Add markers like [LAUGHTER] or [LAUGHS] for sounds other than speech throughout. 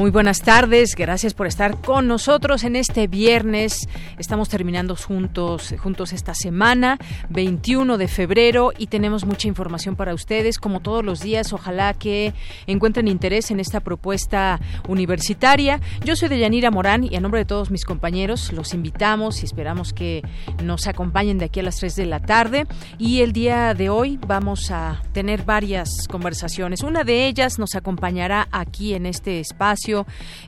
Muy buenas tardes, gracias por estar con nosotros en este viernes. Estamos terminando juntos, juntos esta semana, 21 de febrero, y tenemos mucha información para ustedes, como todos los días. Ojalá que encuentren interés en esta propuesta universitaria. Yo soy Deyanira Morán y a nombre de todos mis compañeros los invitamos y esperamos que nos acompañen de aquí a las 3 de la tarde. Y el día de hoy vamos a tener varias conversaciones. Una de ellas nos acompañará aquí en este espacio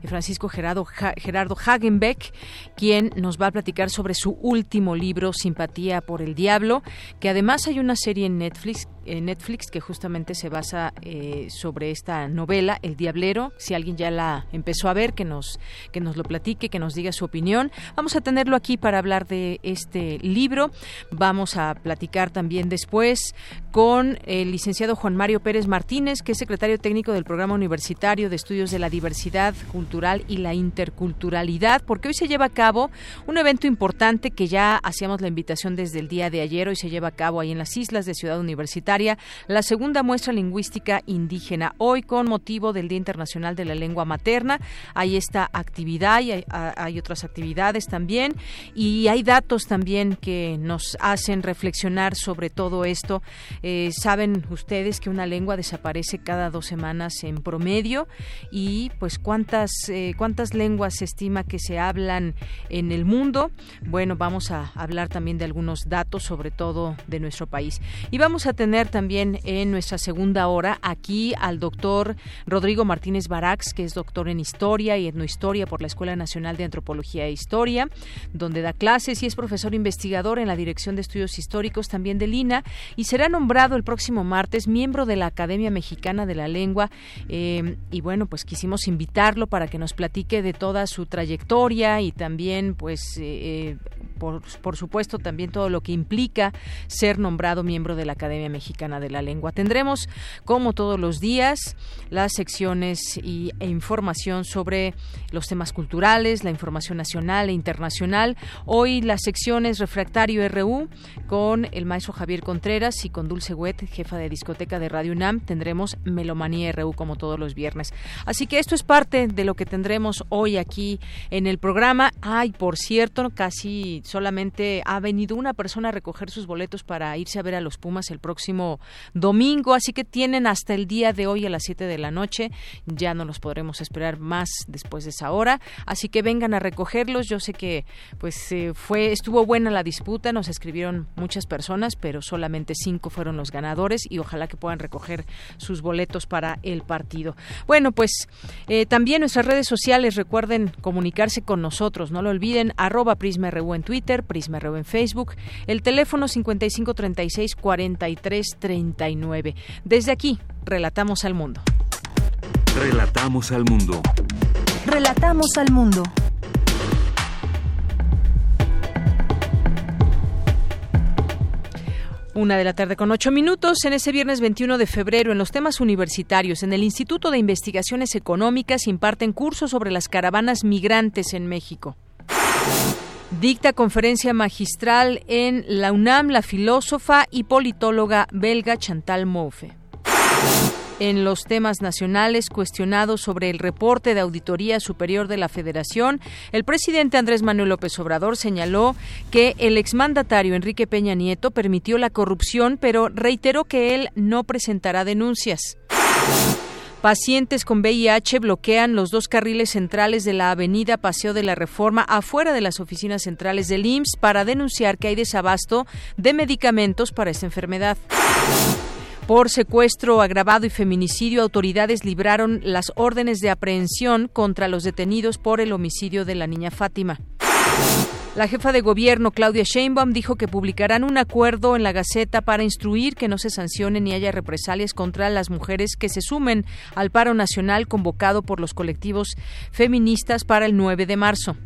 Francisco Gerardo, Gerardo Hagenbeck, quien nos va a platicar sobre su último libro, Simpatía por el Diablo, que además hay una serie en Netflix en Netflix que justamente se basa eh, sobre esta novela El Diablero. Si alguien ya la empezó a ver, que nos que nos lo platique, que nos diga su opinión. Vamos a tenerlo aquí para hablar de este libro. Vamos a platicar también después con el licenciado Juan Mario Pérez Martínez, que es secretario técnico del Programa Universitario de Estudios de la Diversidad cultural y la interculturalidad, porque hoy se lleva a cabo un evento importante que ya hacíamos la invitación desde el día de ayer, hoy se lleva a cabo ahí en las islas de Ciudad Universitaria, la segunda muestra lingüística indígena, hoy con motivo del Día Internacional de la Lengua Materna, hay esta actividad y hay, otras actividades también, y hay datos también que nos hacen reflexionar sobre todo esto. Eh, saben ustedes que una lengua desaparece cada dos semanas en promedio y pues cuántas, eh, cuántas lenguas se estima que se hablan en el mundo. Bueno, vamos a hablar también de algunos datos, sobre todo de nuestro país. Y vamos a tener también en nuestra segunda hora aquí al doctor Rodrigo Martínez Barax, que es doctor en Historia y Etnohistoria por la Escuela Nacional de Antropología e Historia, donde da clases y es profesor investigador en la Dirección de Estudios Históricos también de Lina y será nombrado el próximo martes miembro de la Academia Mexicana de la Lengua. Eh, y bueno, pues quisimos invitar para que nos platique de toda su trayectoria y también, pues, eh, por, supuesto, también todo lo que implica ser nombrado miembro de la Academia Mexicana de la Lengua. Tendremos, como todos los días, las secciones y, e información sobre los temas culturales, la información nacional e internacional. Hoy las secciones Refractario RU con el maestro Javier Contreras y con Dulce Huet, jefa de discoteca de Radio UNAM. Tendremos Melomanía RU como todos los viernes. Así que esto es parte de lo que tendremos hoy aquí en el programa. Ay, por cierto, casi solamente ha venido una persona a recoger sus boletos para irse a ver a los Pumas el próximo domingo, así que tienen hasta el día de hoy a las 7 de la noche. Ya no los podremos esperar más después de esa hora, así que vengan a recogerlos. Yo sé que pues eh, fue estuvo buena la disputa, nos escribieron muchas personas, pero solamente cinco fueron los ganadores y ojalá que puedan recoger sus boletos para el partido. Bueno, pues eh, también nuestras redes sociales, recuerden comunicarse con nosotros, no lo olviden, arroba PrismaRU en Twitter, PrismaRU en Facebook, el teléfono 5536-4339. Desde aquí, relatamos al mundo. Relatamos al mundo. Relatamos al mundo. Una de la tarde con ocho minutos en ese viernes 21 de febrero en los temas universitarios. En el Instituto de Investigaciones Económicas imparten cursos sobre las caravanas migrantes en México. Dicta conferencia magistral en la UNAM la filósofa y politóloga belga Chantal Mouffe en los temas nacionales cuestionados sobre el reporte de Auditoría Superior de la Federación, el presidente Andrés Manuel López Obrador señaló que el exmandatario Enrique Peña Nieto permitió la corrupción, pero reiteró que él no presentará denuncias. Pacientes con VIH bloquean los dos carriles centrales de la avenida Paseo de la Reforma afuera de las oficinas centrales del IMSS para denunciar que hay desabasto de medicamentos para esta enfermedad. Por secuestro agravado y feminicidio, autoridades libraron las órdenes de aprehensión contra los detenidos por el homicidio de la niña Fátima. La jefa de gobierno, Claudia Sheinbaum, dijo que publicarán un acuerdo en la Gaceta para instruir que no se sancione ni haya represalias contra las mujeres que se sumen al paro nacional convocado por los colectivos feministas para el 9 de marzo.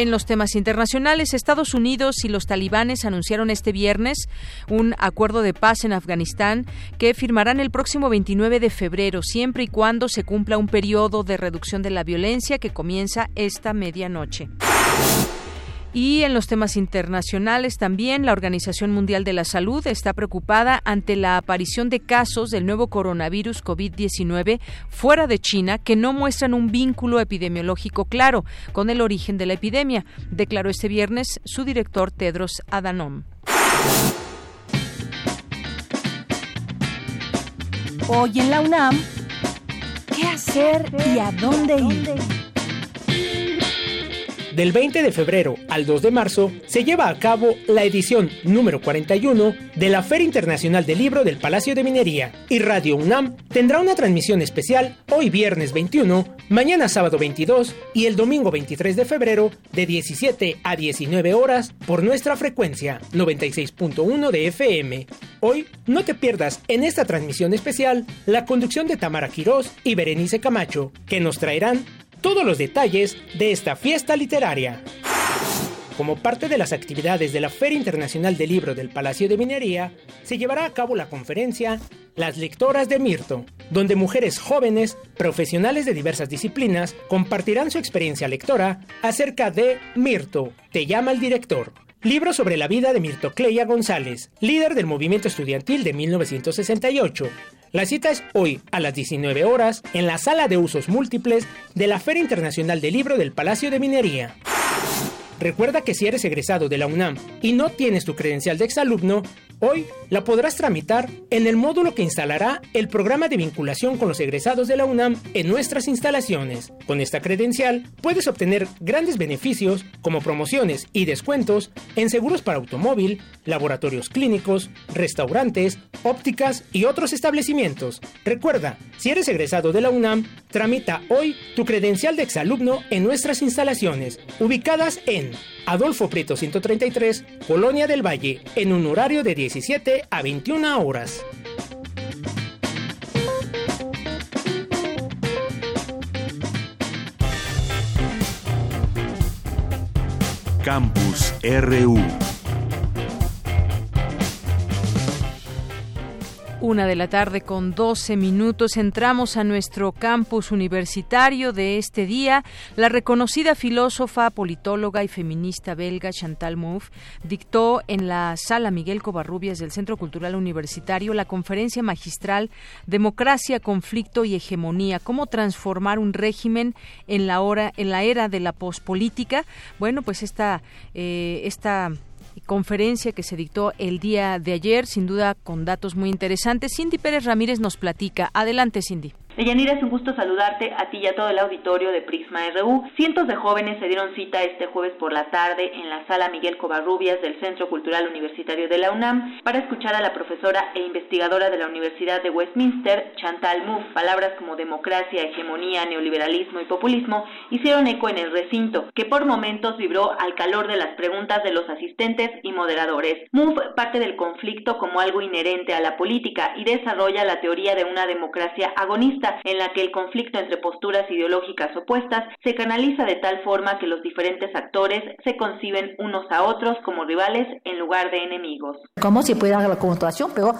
En los temas internacionales, Estados Unidos y los talibanes anunciaron este viernes un acuerdo de paz en Afganistán que firmarán el próximo 29 de febrero, siempre y cuando se cumpla un periodo de reducción de la violencia que comienza esta medianoche. Y en los temas internacionales también, la Organización Mundial de la Salud está preocupada ante la aparición de casos del nuevo coronavirus COVID-19 fuera de China que no muestran un vínculo epidemiológico claro con el origen de la epidemia, declaró este viernes su director Tedros Adhanom. Hoy en la UNAM, ¿qué hacer y a dónde ir? Del 20 de febrero al 2 de marzo se lleva a cabo la edición número 41 de la Feria Internacional del Libro del Palacio de Minería y Radio UNAM tendrá una transmisión especial hoy viernes 21, mañana sábado 22 y el domingo 23 de febrero de 17 a 19 horas por nuestra frecuencia 96.1 de FM. Hoy no te pierdas en esta transmisión especial la conducción de Tamara Quirós y Berenice Camacho, que nos traerán todos los detalles de esta fiesta literaria. Como parte de las actividades de la Feria Internacional del Libro del Palacio de Minería, se llevará a cabo la conferencia Las Lectoras de Mirto, donde mujeres jóvenes, profesionales de diversas disciplinas, compartirán su experiencia lectora acerca de Mirto, te llama el director, libro sobre la vida de Mirto Cleia González, líder del movimiento estudiantil de 1968, la cita es hoy a las 19 horas en la sala de usos múltiples de la Feria Internacional del Libro del Palacio de Minería. Recuerda que si eres egresado de la UNAM y no tienes tu credencial de exalumno, hoy la podrás tramitar en el módulo que instalará el programa de vinculación con los egresados de la UNAM en nuestras instalaciones. Con esta credencial puedes obtener grandes beneficios como promociones y descuentos en seguros para automóvil, laboratorios clínicos, restaurantes, ópticas y otros establecimientos. Recuerda, si eres egresado de la UNAM, tramita hoy tu credencial de exalumno en nuestras instalaciones, ubicadas en Adolfo Prieto 133, Colonia del Valle, en un horario de 17 a 21 horas. Campus RU Una de la tarde con 12 minutos entramos a nuestro campus universitario de este día. La reconocida filósofa, politóloga y feminista belga Chantal Mouffe dictó en la sala Miguel Covarrubias del Centro Cultural Universitario la conferencia magistral Democracia, conflicto y hegemonía: cómo transformar un régimen en la hora en la era de la pospolítica. Bueno, pues esta eh, esta conferencia que se dictó el día de ayer, sin duda con datos muy interesantes. Cindy Pérez Ramírez nos platica. Adelante, Cindy. Deyanira, es un gusto saludarte a ti y a todo el auditorio de Prisma RU. Cientos de jóvenes se dieron cita este jueves por la tarde en la sala Miguel Covarrubias del Centro Cultural Universitario de la UNAM para escuchar a la profesora e investigadora de la Universidad de Westminster, Chantal Mouffe. Palabras como democracia, hegemonía, neoliberalismo y populismo hicieron eco en el recinto, que por momentos vibró al calor de las preguntas de los asistentes y moderadores. Mouffe parte del conflicto como algo inherente a la política y desarrolla la teoría de una democracia agonista en la que el conflicto entre posturas ideológicas opuestas se canaliza de tal forma que los diferentes actores se conciben unos a otros como rivales en lugar de enemigos. ¿Cómo se puede dar la confrontación? Pero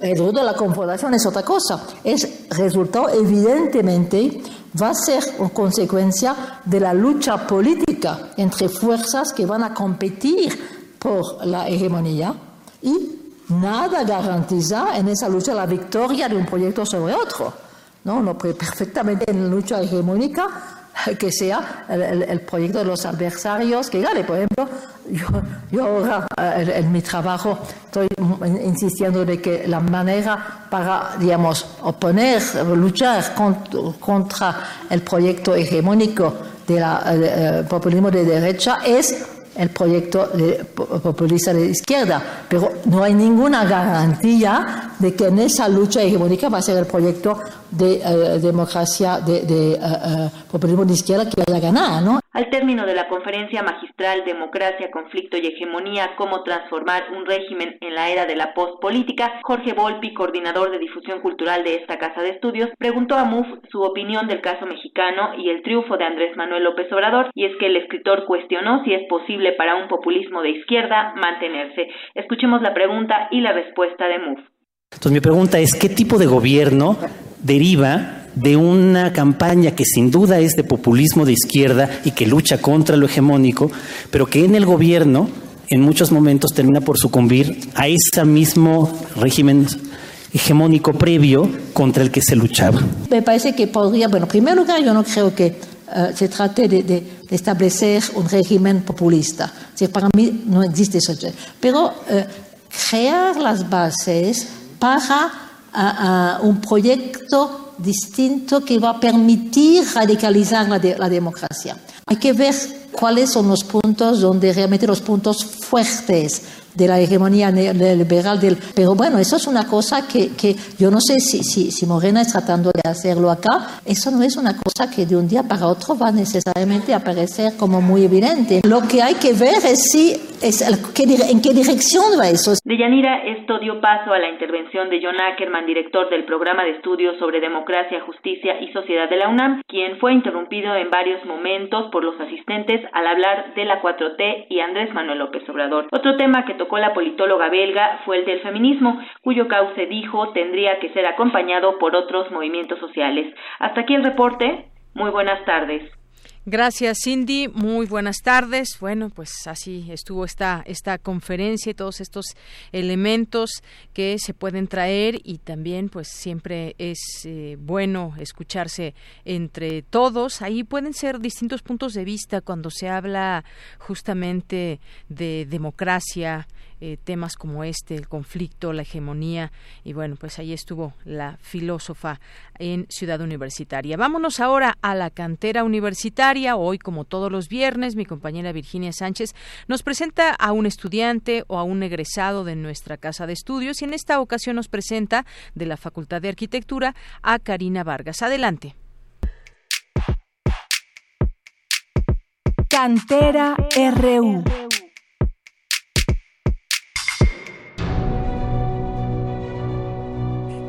el resultado de la confrontación es otra cosa. Es resultado, evidentemente, va a ser consecuencia de la lucha política entre fuerzas que van a competir por la hegemonía y nada garantiza en esa lucha la victoria de un proyecto sobre otro. ¿No? No puede perfectamente en la lucha hegemónica que sea el, proyecto de los adversarios que gane. Por ejemplo, yo, yo ahora en, mi trabajo estoy insistiendo de que la manera para, digamos, oponer, luchar contra, el proyecto hegemónico del de populismo de derecha es el proyecto de, populista de izquierda, pero no hay ninguna garantía de que en esa lucha hegemónica va a ser el proyecto de eh, democracia, de, de populismo de izquierda que vaya a ganar, ¿no? Al término de la conferencia magistral Democracia, Conflicto y Hegemonía, cómo transformar un régimen en la era de la postpolítica, Jorge Volpi, coordinador de difusión cultural de esta casa de estudios, preguntó a MUF su opinión del caso mexicano y el triunfo de Andrés Manuel López Obrador, y es que el escritor cuestionó si es posible para un populismo de izquierda mantenerse. Escuchemos la pregunta y la respuesta de MUF. Entonces mi pregunta es, ¿qué tipo de gobierno deriva de una campaña que sin duda es de populismo de izquierda y que lucha contra lo hegemónico, pero que en el gobierno en muchos momentos termina por sucumbir a ese mismo régimen hegemónico previo contra el que se luchaba. Me parece que podría, bueno, en primer lugar, yo no creo que eh, se trate de, establecer un régimen populista. para mí no existe eso. Pero eh, crear las bases para un proyecto distinto que va a permitir radicalizar la, la democracia. Hay que ver cuáles son los puntos donde realmente los puntos fuertes de la hegemonía neoliberal del... Pero bueno, eso es una cosa que, que yo no sé si, si, si, Morena es tratando de hacerlo acá. Eso no es una cosa que de un día para otro va necesariamente a aparecer como muy evidente. Lo que hay que ver es si en qué dirección va eso. De Yanira, esto dio paso a la intervención de John Ackerman, director del programa de estudios sobre democracia, justicia y sociedad de la UNAM, quien fue interrumpido en varios momentos por los asistentes al hablar de la 4T y Andrés Manuel López Obrador. Otro tema que tocó la politóloga belga fue el del feminismo, cuyo cauce dijo tendría que ser acompañado por otros movimientos sociales. Hasta aquí el reporte. Muy buenas tardes. Gracias, Cindy. Muy buenas tardes. Bueno, pues así estuvo esta, esta conferencia y todos estos elementos que se pueden traer y también pues siempre es eh, bueno escucharse entre todos. Ahí pueden ser distintos puntos de vista cuando se habla justamente de democracia, eh, temas como este, el conflicto, la hegemonía. Y bueno, pues ahí estuvo la filósofa en Ciudad Universitaria. Vámonos ahora a la cantera universitaria. Hoy, como todos los viernes, mi compañera Virginia Sánchez nos presenta a un estudiante o a un egresado de nuestra casa de estudios y en esta ocasión nos presenta de la Facultad de Arquitectura a Karina Vargas. Adelante. Cantera RU.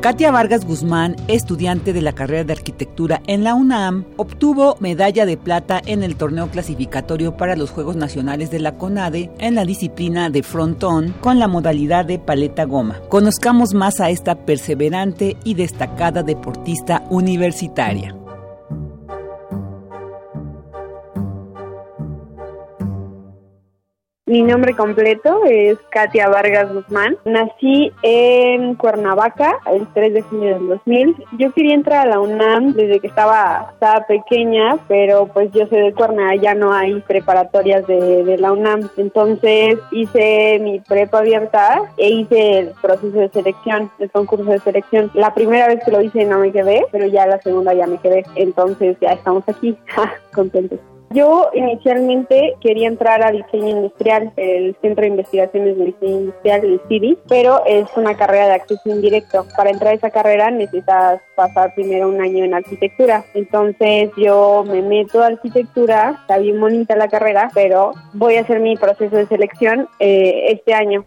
Katia Vargas Guzmán, estudiante de la carrera de arquitectura en la UNAM, obtuvo medalla de plata en el torneo clasificatorio para los Juegos Nacionales de la CONADE en la disciplina de frontón con la modalidad de paleta goma. Conozcamos más a esta perseverante y destacada deportista universitaria. Mi nombre completo es Katia Vargas Guzmán. Nací en Cuernavaca el 3 de junio del 2000. Yo quería entrar a la UNAM desde que estaba, estaba pequeña, pero pues yo soy de Cuernavaca, ya no hay preparatorias de, de la UNAM. Entonces hice mi prepa abierta e hice el proceso de selección, el concurso de selección. La primera vez que lo hice no me quedé, pero ya la segunda ya me quedé. Entonces ya estamos aquí, [LAUGHS] contentos. Yo inicialmente quería entrar a diseño industrial, el Centro de Investigaciones de Diseño Industrial, el CIDI, pero es una carrera de acceso indirecto. Para entrar a esa carrera necesitas pasar primero un año en arquitectura. Entonces yo me meto a arquitectura, está bien bonita la carrera, pero voy a hacer mi proceso de selección eh, este año.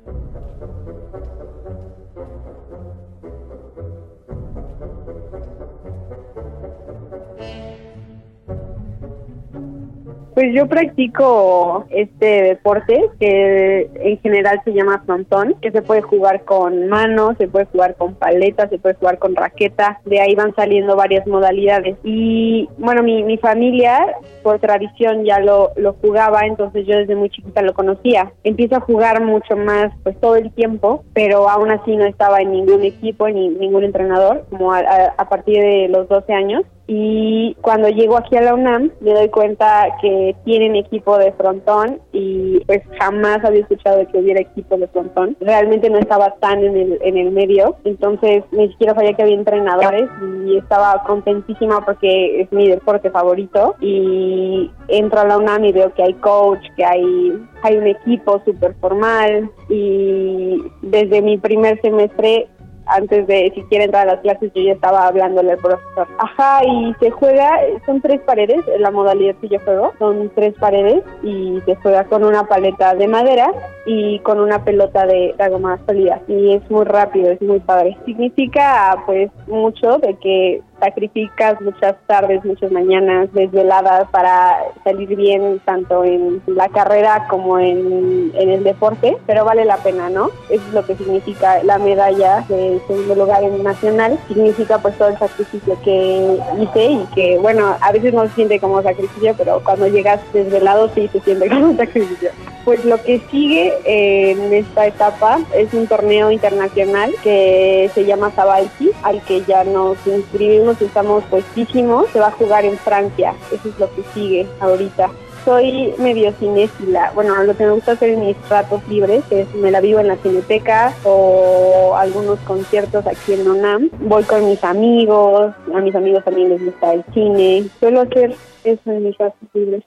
Pues yo practico este deporte que en general se llama frontón, que se puede jugar con manos, se puede jugar con paletas, se puede jugar con raqueta, de ahí van saliendo varias modalidades. Y bueno, mi, mi familia por tradición ya lo, lo jugaba, entonces yo desde muy chiquita lo conocía. Empiezo a jugar mucho más pues todo el tiempo, pero aún así no estaba en ningún equipo ni ningún entrenador, como a, a partir de los 12 años y cuando llego aquí a la UNAM me doy cuenta que tienen equipo de frontón y pues jamás había escuchado de que hubiera equipo de frontón. Realmente no estaba tan en el, en el medio, entonces ni siquiera sabía que había entrenadores y estaba contentísima porque es mi deporte favorito. Y entro a la UNAM y veo que hay coach, que hay, hay un equipo súper formal. Y desde mi primer semestre antes de siquiera entrar a las clases yo ya estaba hablándole al profesor. Ajá, y se juega, son tres paredes, la modalidad que yo juego, son tres paredes y se juega con una paleta de madera y con una pelota de algo más sólida y es muy rápido, es muy padre. Significa pues mucho de que sacrificas muchas tardes, muchas mañanas desveladas para salir bien tanto en la carrera como en, el deporte, pero vale la pena, ¿no? Eso es lo que significa la medalla de segundo lugar en nacional, significa pues todo el sacrificio que hice y que bueno, a veces no se siente como sacrificio, pero cuando llegas desvelado sí se siente [LAUGHS] como sacrificio. Pues lo que sigue en esta etapa es un torneo internacional que se llama Sabalki, al que ya nos inscribimos y estamos puestísimos. Se va a jugar en Francia, eso es lo que sigue ahorita soy medio cinéfila. Bueno, lo que me gusta hacer en mis ratos libres es me la vivo en la cineteca o algunos conciertos aquí en ONAM. Voy con mis amigos, a mis amigos también les gusta el cine. Suelo hacer eso en mis ratos libres.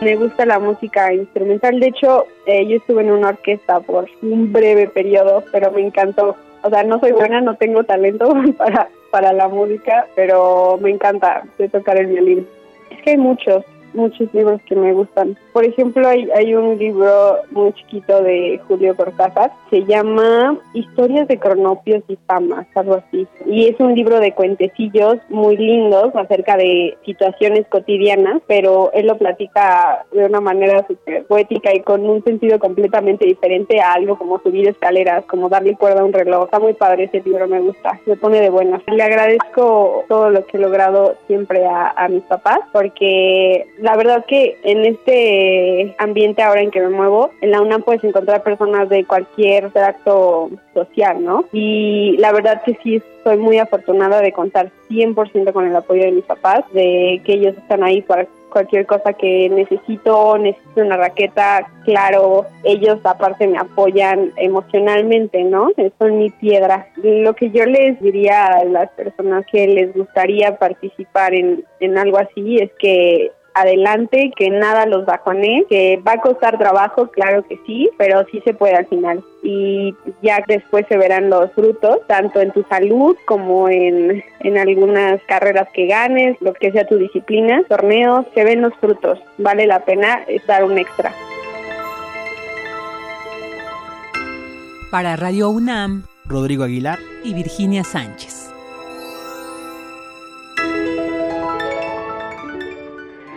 Me gusta la música instrumental. De hecho, eh, yo estuve en una orquesta por un breve periodo, pero me encantó. O sea, no soy buena, no tengo talento [LAUGHS] para, para la música, pero me encanta de tocar el violín. Es que hay muchos muchos libros que me gustan. Por ejemplo, hay, hay un libro muy chiquito de Julio Cortázar, se llama Historias de Cronopios y Famas, algo así. Y es un libro de cuentecillos muy lindos acerca de situaciones cotidianas, pero él lo platica de una manera súper poética y con un sentido completamente diferente a algo como subir escaleras, como darle cuerda a un reloj. Está muy padre ese libro, me gusta, me pone de buenas. Le agradezco todo lo que he logrado siempre a, a mis papás, porque la verdad que en este ambiente ahora en que me muevo, en la UNAM puedes encontrar personas de cualquier tracto social, ¿no? Y la verdad que sí estoy muy afortunada de contar 100% con el apoyo de mis papás, de que ellos están ahí para cualquier cosa que necesito, necesito una raqueta, claro, ellos aparte me apoyan emocionalmente, ¿no? Son mi piedra. Lo que yo les diría a las personas que les gustaría participar en, en algo así es que adelante, que nada los bajonee, que va a costar trabajo, claro que sí, pero sí se puede al final. Y ya después se verán los frutos, tanto en tu salud como en, en algunas carreras que ganes, lo que sea tu disciplina, torneos, se ven los frutos. Vale la pena dar un extra. Para Radio UNAM, Rodrigo Aguilar y Virginia Sánchez.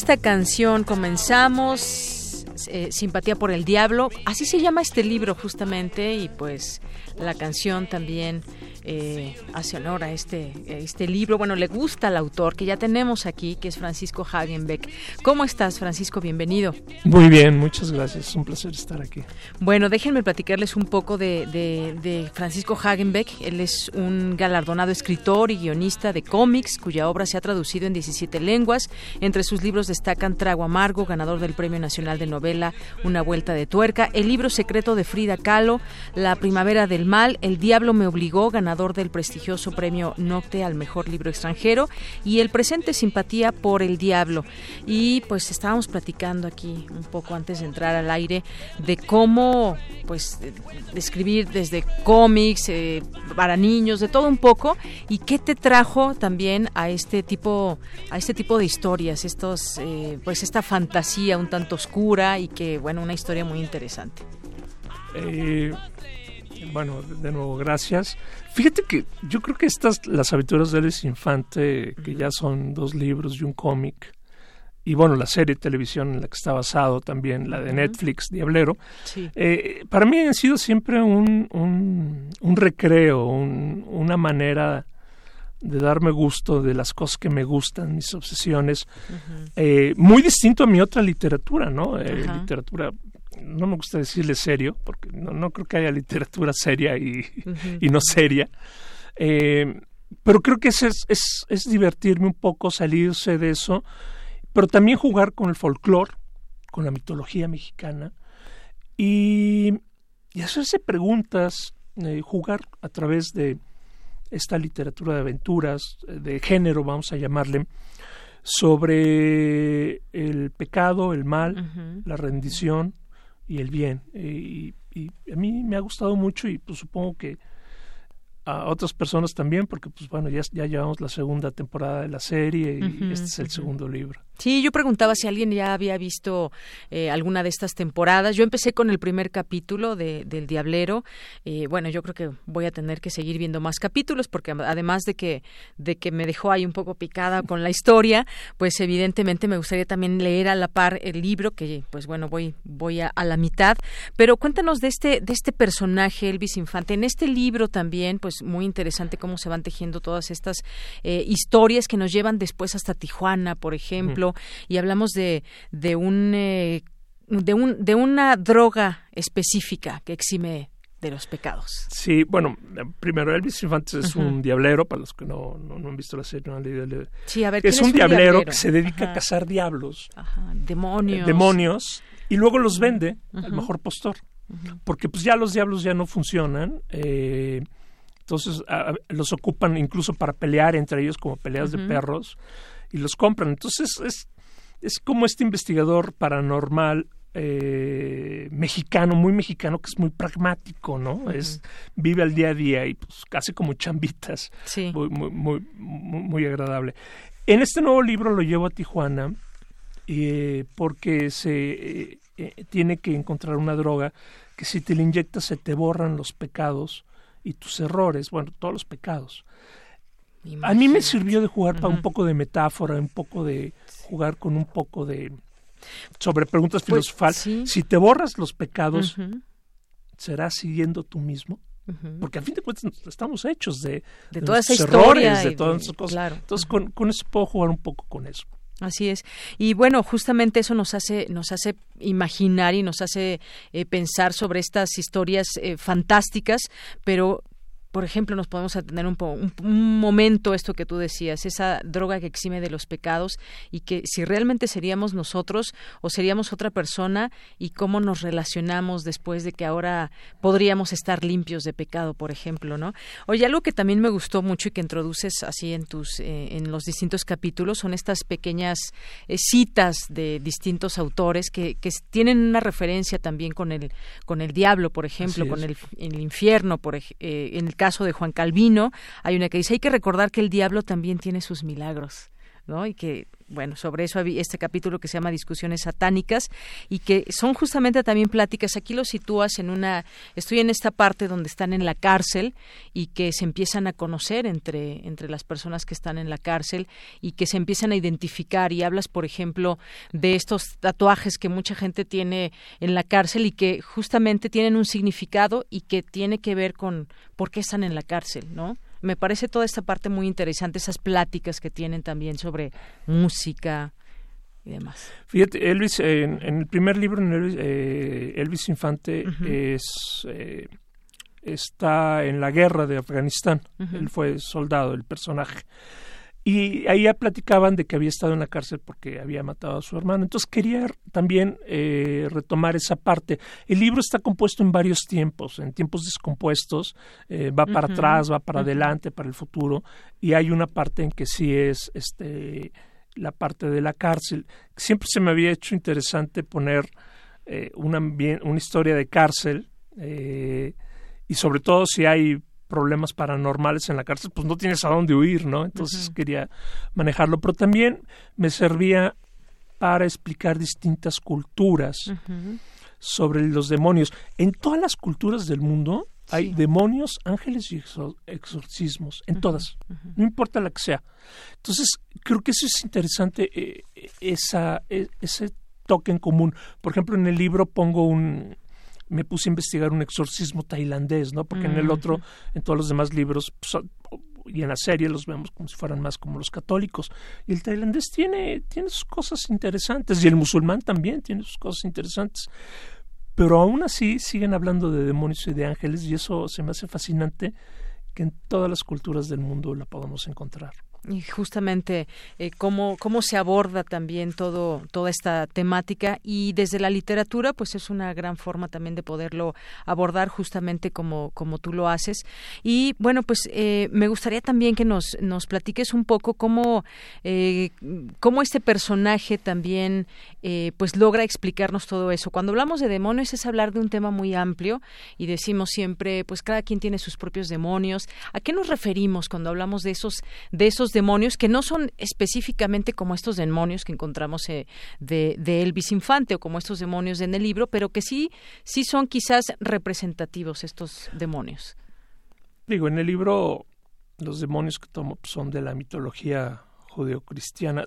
esta canción comenzamos eh, Simpatía por el Diablo, así se llama este libro justamente y pues la canción también eh, hace honor a este, este libro. Bueno, le gusta al autor que ya tenemos aquí, que es Francisco Hagenbeck. ¿Cómo estás, Francisco? Bienvenido. Muy bien, muchas gracias. Es un placer estar aquí. Bueno, déjenme platicarles un poco de, de, Francisco Hagenbeck. Él es un galardonado escritor y guionista de cómics, cuya obra se ha traducido en 17 lenguas. Entre sus libros destacan Trago Amargo, ganador del Premio Nacional de Novela Una Vuelta de Tuerca, El libro secreto de Frida Kahlo, La Primavera del Mal, El Diablo me obligó, ganador del prestigioso premio Nocte al mejor libro extranjero y el presente Simpatía por el Diablo. Y pues estábamos platicando aquí un poco antes de entrar al aire de cómo pues escribir desde cómics eh, para niños, de todo un poco y qué te trajo también a este tipo a este tipo de historias, estos eh, pues esta fantasía un tanto oscura y que bueno, una historia muy interesante. Eh, bueno, de nuevo, gracias. Fíjate que yo creo que estas, las aventuras de Luis Infante, que ya son dos libros y un cómic, y bueno, la serie de televisión en la que está basado también, la de Netflix, Diablero, eh, para mí han sido siempre un, un, recreo, una manera de darme gusto de las cosas que me gustan, mis obsesiones, eh, muy distinto a mi otra literatura, ¿no? Eh, literatura no me gusta decirle serio, porque no, creo que haya literatura seria y, no seria. Eh, pero creo que es, es, es, divertirme un poco, salirse de eso, pero también jugar con el folclore, con la mitología mexicana y, hacerse preguntas, eh, jugar a través de esta literatura de aventuras, de género, vamos a llamarle, sobre el pecado, el mal, la rendición, y el bien. Y, y, a mí me ha gustado mucho y pues supongo que a otras personas también, porque pues bueno, ya, ya llevamos la segunda temporada de la serie y este es el segundo libro. Sí, yo preguntaba si alguien ya había visto eh, alguna de estas temporadas. Yo empecé con el primer capítulo de, del Diablero. Eh, bueno, yo creo que voy a tener que seguir viendo más capítulos porque además de que de que me dejó ahí un poco picada [LAUGHS] con la historia, pues evidentemente me gustaría también leer a la par el libro que pues bueno voy voy a, la mitad. Pero cuéntanos de este de este personaje Elvis Infante. En este libro también, pues muy interesante cómo se van tejiendo todas estas eh, historias que nos llevan después hasta Tijuana, por ejemplo y hablamos de, de un... Eh, de, un, de una droga específica que exime de los pecados. Sí, bueno, primero Elvis Infantes es un diablero, para los que no, no, han visto la serie, no han leído Sí, a ver, es, un, diablero, que se dedica a cazar diablos, demonios. demonios, y luego los vende al mejor postor, porque pues ya los diablos ya no funcionan, eh, entonces los ocupan incluso para pelear entre ellos como peleas de perros, y los compran. Entonces es, es como este investigador paranormal eh, mexicano, muy mexicano, que es muy pragmático, ¿no? Es vive al día a día y pues casi como chambitas, sí. muy, muy, muy, agradable. En este nuevo libro lo llevo a Tijuana eh, porque se eh, tiene que encontrar una droga que si te la inyectas se te borran los pecados y tus errores, bueno, todos los pecados. A mí me sirvió de jugar para un poco de metáfora, un poco de jugar con un poco de sobre preguntas pues, filosofales. Si te borras los pecados, ¿serás siguiendo tú mismo? Porque a fin de cuentas estamos hechos de, de, toda esa errores, de todas esas cosas. Entonces con, con eso puedo jugar un poco con eso. Así es. Y bueno, justamente eso nos hace, nos hace imaginar y nos hace eh, pensar sobre estas historias eh, fantásticas, pero por ejemplo, nos podemos atender un, un, momento esto que tú decías, esa droga que exime de los pecados y que si realmente seríamos nosotros o seríamos otra persona y cómo nos relacionamos después de que ahora podríamos estar limpios de pecado, por ejemplo, ¿no? Oye, algo que también me gustó mucho y que introduces así en tus eh, en los distintos capítulos son estas pequeñas eh, citas de distintos autores que, que tienen una referencia también con el con el diablo, por ejemplo, con el, el, infierno, por eh, en el caso de Juan Calvino, hay una que dice, hay que recordar que el diablo también tiene sus milagros. ¿No? Y que, bueno, sobre eso hay este capítulo que se llama Discusiones satánicas y que son justamente también pláticas. Aquí lo sitúas en una, estoy en esta parte donde están en la cárcel y que se empiezan a conocer entre, entre las personas que están en la cárcel y que se empiezan a identificar y hablas, por ejemplo, de estos tatuajes que mucha gente tiene en la cárcel y que justamente tienen un significado y que tiene que ver con por qué están en la cárcel, ¿no? Me parece toda esta parte muy interesante, esas pláticas que tienen también sobre música y demás. Fíjate, Elvis, en, el primer libro, en Elvis, eh, Elvis Infante es, eh, está en la guerra de Afganistán. Él fue soldado, el personaje. Y ahí ya platicaban de que había estado en la cárcel porque había matado a su hermano. Entonces quería también eh, retomar esa parte. El libro está compuesto en varios tiempos, en tiempos descompuestos, eh, va para atrás, va para adelante, para el futuro, y hay una parte en que sí es este la parte de la cárcel. Siempre se me había hecho interesante poner eh, una, una historia de cárcel y sobre todo si hay problemas paranormales en la cárcel, pues no tienes a dónde huir, ¿no? Entonces quería manejarlo, pero también me servía para explicar distintas culturas sobre los demonios. En todas las culturas del mundo hay demonios, ángeles y exorcismos, en todas, no importa la que sea. Entonces, creo que eso es interesante, eh, esa, e, ese toque en común. Por ejemplo, en el libro pongo un, me puse a investigar un exorcismo tailandés, ¿no? Porque en el otro, en todos los demás libros pues, y en la serie los vemos como si fueran más como los católicos. Y el tailandés tiene, tiene sus cosas interesantes y el musulmán también tiene sus cosas interesantes. Pero aún así siguen hablando de demonios y de ángeles y eso se me hace fascinante que en todas las culturas del mundo la podamos encontrar y justamente eh, cómo, cómo se aborda también todo, toda esta temática. Y desde la literatura pues es una gran forma también de poderlo abordar justamente como, como tú lo haces. Y bueno pues eh, me gustaría también que nos, nos platiques un poco cómo, eh, cómo este personaje también pues logra explicarnos todo eso. Cuando hablamos de demonios es hablar de un tema muy amplio y decimos siempre pues cada quien tiene sus propios demonios. ¿a qué nos referimos cuando hablamos de esos de esos demonios que no son específicamente como estos demonios que encontramos eh, de, Elvis Infante o como estos demonios en el libro, pero que sí, sí son quizás representativos estos demonios. Digo, en el libro los demonios que tomo son de la mitología judeocristiana,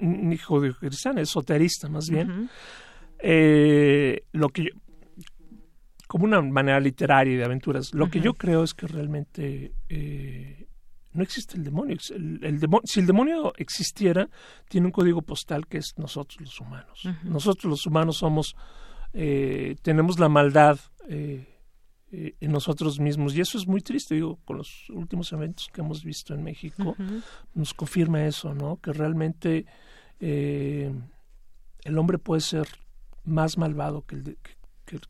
ni judeocristiana, esoterista más bien. Eh, lo que como una manera literaria y de aventuras, lo que yo creo es que realmente eh, no existe el demonio. El, Si el demonio existiera, tiene un código postal que es nosotros los humanos. Nosotros los humanos somos, eh, tenemos la maldad eh, eh, en nosotros mismos y eso es muy triste. Digo, con los últimos eventos que hemos visto en México, nos confirma eso, ¿no? Que realmente el hombre puede ser más malvado que, el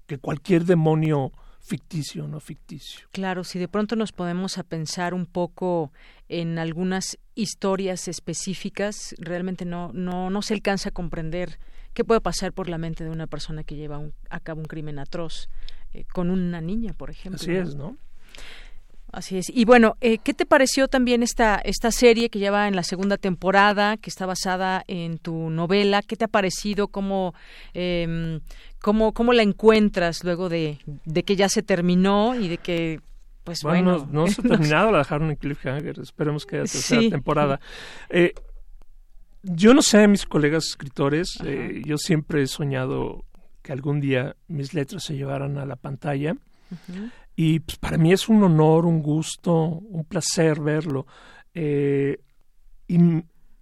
que cualquier demonio ficticio, no ficticio. Claro, si de pronto nos podemos a pensar un poco en algunas historias específicas, realmente no, no, no se alcanza a comprender qué puede pasar por la mente de una persona que lleva a cabo un crimen atroz eh, con una niña, por ejemplo. Así es, ¿no? Así es. Y bueno, eh, ¿qué te pareció también esta, esta serie que lleva en la segunda temporada, que está basada en tu novela? ¿Qué te ha parecido? ¿Cómo, eh, cómo, cómo la encuentras luego de, de, que ya se terminó y de que, pues bueno... no, se ha [LAUGHS] terminado, la dejaron en cliffhanger. Esperemos que haya tercera temporada. Eh, yo no sé, mis colegas escritores, eh, yo siempre he soñado que algún día mis letras se llevaran a la pantalla. Y pues, para mí es un honor, un gusto, un placer verlo. Eh, y,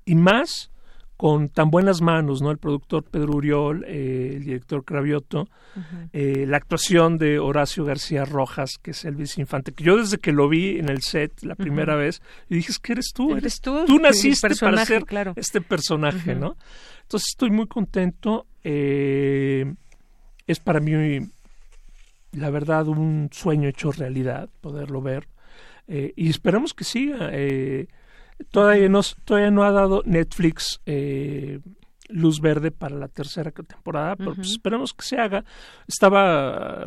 y, más con tan buenas manos, ¿no? El productor Pedro Uriol, eh, el director Cravioto, eh, la actuación de Horacio García Rojas, que es Elvis Infante, que yo desde que lo vi en el set la primera vez, y dije, es que eres tú, eres, tú, tú [LAUGHS] naciste para ser este personaje, ¿no? Entonces estoy muy contento, es para mí la verdad, un sueño hecho realidad, poderlo ver. Eh, y esperamos que siga. Eh, todavía, no, todavía no ha dado Netflix eh, luz verde para la tercera temporada, pero pues esperamos que se haga. Estaba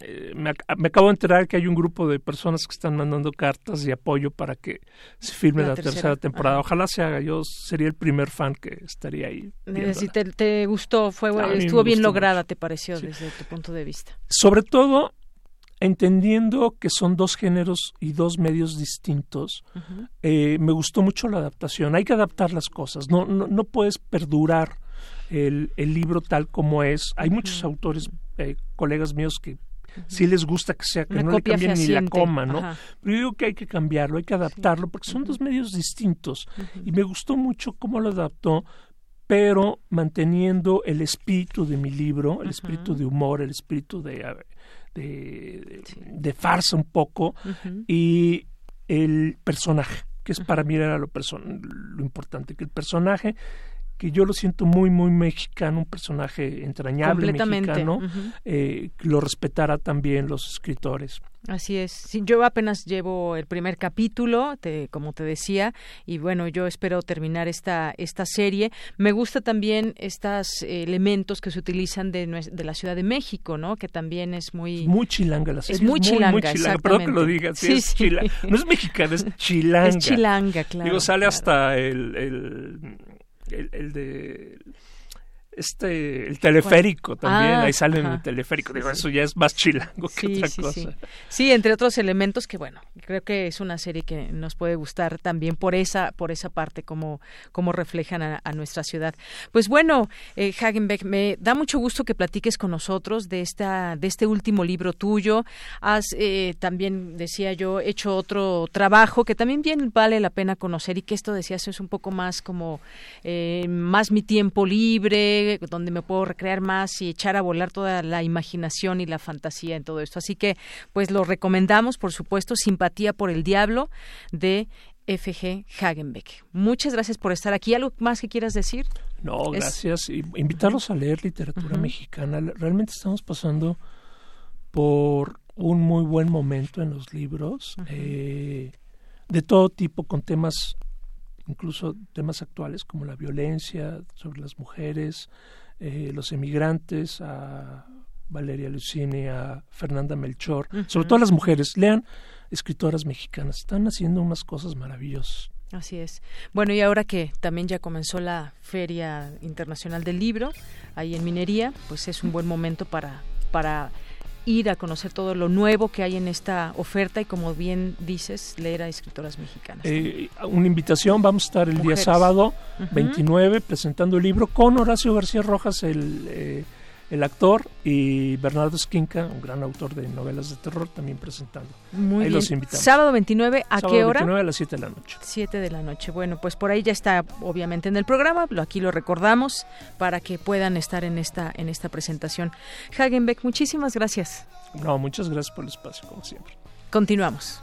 eh, me, acabo de enterar que hay un grupo de personas que están mandando cartas de apoyo para que se firme la, tercera, temporada. Ojalá se haga. Yo sería el primer fan que estaría ahí. Si te, gustó, fue estuvo bien lograda, ¿te pareció desde tu punto de vista? Sobre todo entendiendo que son dos géneros y dos medios distintos, eh, me gustó mucho la adaptación. Hay que adaptar las cosas. No, no, no puedes perdurar el, el libro tal como es. Hay muchos autores, eh, colegas míos que si les gusta que sea, que no le cambien ni la coma, ¿no? Pero yo digo que hay que cambiarlo, hay que adaptarlo, porque son dos medios distintos. Y me gustó mucho cómo lo adaptó, pero manteniendo el espíritu de mi libro, el espíritu de humor, el espíritu de, de, farsa un poco, y el personaje que es para mí era lo, lo importante, que el personaje que yo lo siento muy, muy mexicano, un personaje entrañable mexicano, eh, lo respetara también los escritores. Así es. yo apenas llevo el primer capítulo, como te decía, y bueno, yo espero terminar esta esta serie. Me gusta también estos elementos que se utilizan de, de la Ciudad de México, ¿no? Que también es muy muy chilanga la serie. Es muy chilanga, muy, Perdón que lo digas, sí, es Chilanga. No es mexicana, es [LAUGHS] chilanga. Es chilanga, claro. Digo, sale hasta el, el el, de este el teleférico también ah, ahí sale en el teleférico. Digo eso ya es más chilango que otra cosa. Sí. entre otros elementos que bueno creo que es una serie que nos puede gustar también por esa por esa parte como como reflejan a, nuestra ciudad. Pues bueno eh, Hagenbeck me da mucho gusto que platiques con nosotros de esta de este último libro tuyo. Has eh, también decía yo hecho otro trabajo que también bien vale la pena conocer y que esto decías es un poco más como eh, más mi tiempo libre donde me puedo recrear más y echar a volar toda la imaginación y la fantasía en todo esto. Así que, pues lo recomendamos, por supuesto, Simpatía por el Diablo de F.G. Hagenbeck. Muchas gracias por estar aquí. ¿Algo más que quieras decir? No, gracias. Invitarlos a leer literatura mexicana. Realmente estamos pasando por un muy buen momento en los libros, eh, de todo tipo, con temas incluso temas actuales como la violencia sobre las mujeres, eh, los emigrantes, a Valeria Lucini, a Fernanda Melchor, sobre todo las mujeres. Lean escritoras mexicanas, están haciendo unas cosas maravillosas. Así es. Bueno, y ahora que también ya comenzó la Feria Internacional del Libro ahí en Minería, pues es un buen momento para, para ir a conocer todo lo nuevo que hay en esta oferta y como bien dices, leer a escritoras mexicanas. Eh, una invitación, vamos a estar el día sábado 29 presentando el libro con Horacio García Rojas, el... Eh, el actor, y Bernardo Esquinca, un gran autor de novelas de terror, también presentando. Muy ahí los invitamos. Sábado 29, ¿a qué hora? 29 a las 7 de la noche. 7 de la noche. Bueno, pues por ahí ya está obviamente en el programa, aquí lo recordamos para que puedan estar en esta en esta presentación. Hagenbeck, muchísimas gracias. No, muchas gracias por el espacio como siempre. Continuamos.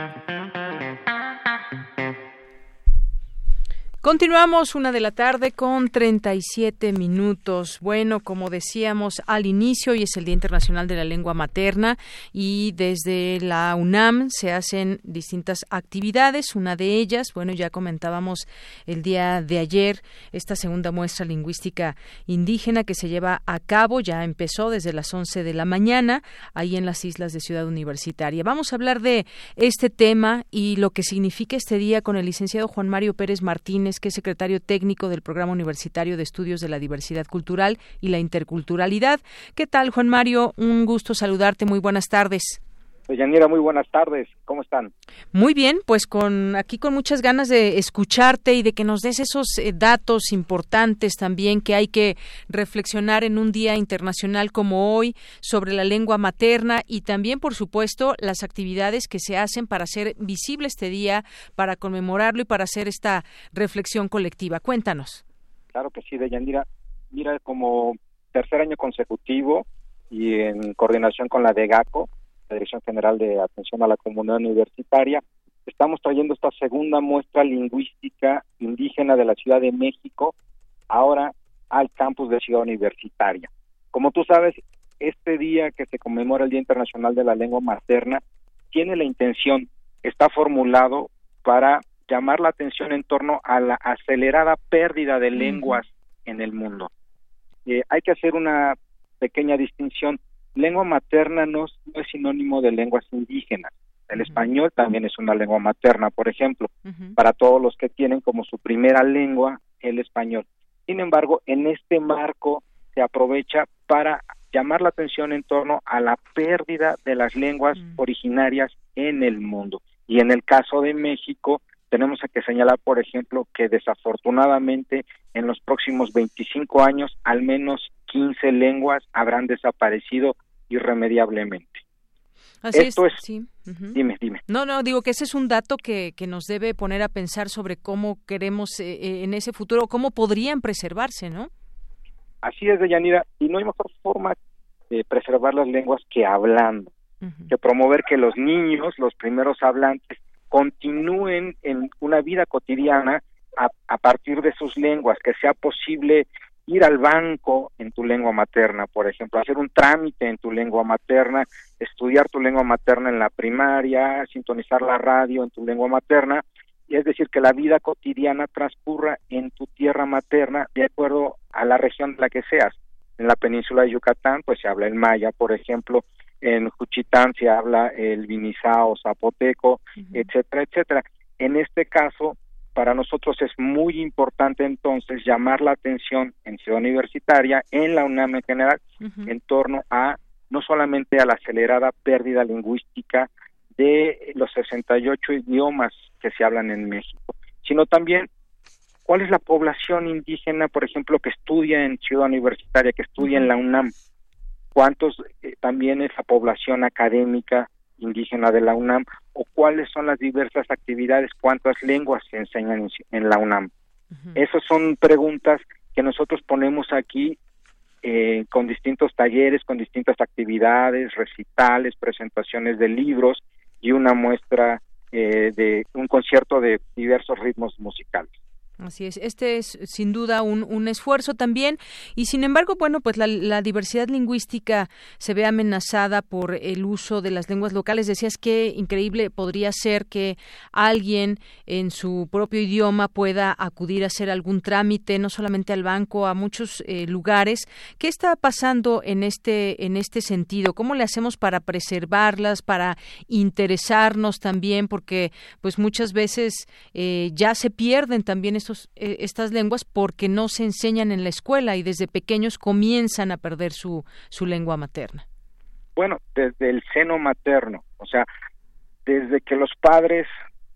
Continuamos una de la tarde con 37 minutos. Bueno, como decíamos al inicio, hoy es el Día Internacional de la Lengua Materna y desde la UNAM se hacen distintas actividades. Una de ellas, bueno, ya comentábamos el día de ayer, esta segunda muestra lingüística indígena que se lleva a cabo, ya empezó desde las 11 de la mañana, ahí en las islas de Ciudad Universitaria. Vamos a hablar de este tema y lo que significa este día con el licenciado Juan Mario Pérez Martínez que es secretario técnico del Programa Universitario de Estudios de la Diversidad Cultural y la Interculturalidad. ¿Qué tal, Juan Mario? Un gusto saludarte. Muy buenas tardes. Yanira, muy buenas tardes. ¿Cómo están? Muy bien, pues con aquí con muchas ganas de escucharte y de que nos des esos eh, datos importantes también que hay que reflexionar en un día internacional como hoy sobre la lengua materna y también, por supuesto, las actividades que se hacen para hacer visible este día, para conmemorarlo y para hacer esta reflexión colectiva. Cuéntanos. Claro que sí, Deyanira. Mira, como tercer año consecutivo y en coordinación con la DEGACO, Dirección General de Atención a la Comunidad Universitaria, estamos trayendo esta segunda muestra lingüística indígena de la Ciudad de México, ahora al campus de Ciudad Universitaria. Como tú sabes, este día que se conmemora el Día Internacional de la Lengua Materna tiene la intención, está formulado para llamar la atención en torno a la acelerada pérdida de lenguas en el mundo. Eh, hay que hacer una pequeña distinción lengua materna no, es sinónimo de lenguas indígenas. El español también es una lengua materna, por ejemplo, para todos los que tienen como su primera lengua el español. Sin embargo, en este marco se aprovecha para llamar la atención en torno a la pérdida de las lenguas mm. originarias en el mundo. Y en el caso de México, tenemos que señalar, por ejemplo, que desafortunadamente en los próximos 25 años al menos 15 lenguas habrán desaparecido irremediablemente. Así Esto es, sí. Dime, dime. No, no, digo que ese es un dato que, que nos debe poner a pensar sobre cómo queremos eh, eh, en ese futuro, cómo podrían preservarse, ¿no? Así es, Deyanira, y no hay mejor forma de preservar las lenguas que hablando, que promover que los niños, los primeros hablantes, continúen en una vida cotidiana a, partir de sus lenguas, que sea posible ir al banco en tu lengua materna, por ejemplo, hacer un trámite en tu lengua materna, estudiar tu lengua materna en la primaria, sintonizar la radio en tu lengua materna, y es decir, que la vida cotidiana transcurra en tu tierra materna de acuerdo a la región de la que seas. En la península de Yucatán, pues se habla el maya, por ejemplo, en Juchitán se habla el vinizao, zapoteco, etcétera, etcétera. En este caso, para nosotros es muy importante entonces llamar la atención en Ciudad Universitaria, en la UNAM en general, en torno a no solamente a la acelerada pérdida lingüística de los 68 idiomas que se hablan en México, sino también cuál es la población indígena, por ejemplo, que estudia en Ciudad Universitaria, que estudia en la UNAM, cuántos eh, también es la población académica indígena de la UNAM o cuáles son las diversas actividades, cuántas lenguas se enseñan en, la UNAM. Esas son preguntas que nosotros ponemos aquí eh, con distintos talleres, con distintas actividades, recitales, presentaciones de libros y una muestra eh, de un concierto de diversos ritmos musicales. Así es, este es sin duda un, un esfuerzo también y sin embargo, bueno, pues la, diversidad lingüística se ve amenazada por el uso de las lenguas locales. Decías que increíble podría ser que alguien en su propio idioma pueda acudir a hacer algún trámite, no solamente al banco, a muchos eh, lugares. ¿Qué está pasando en este en este sentido? ¿Cómo le hacemos para preservarlas, para interesarnos también, porque pues muchas veces eh, ya se pierden también estos eh, estas lenguas porque no se enseñan en la escuela y desde pequeños comienzan a perder su, su lengua materna? Bueno, desde el seno materno, o sea, desde que los padres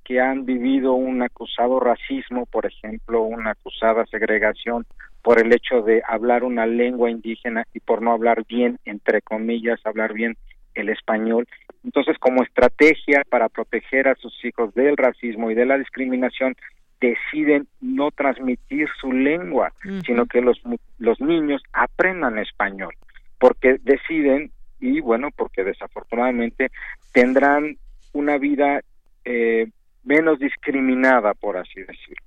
que han vivido un acusado racismo, por ejemplo, una acusada segregación por el hecho de hablar una lengua indígena y por no hablar bien, entre comillas, hablar bien el español. Entonces, como estrategia para proteger a sus hijos del racismo y de la discriminación, deciden no transmitir su lengua, sino que los, los niños aprendan español, porque deciden, y bueno, porque desafortunadamente tendrán una vida eh, menos discriminada, por así decirlo.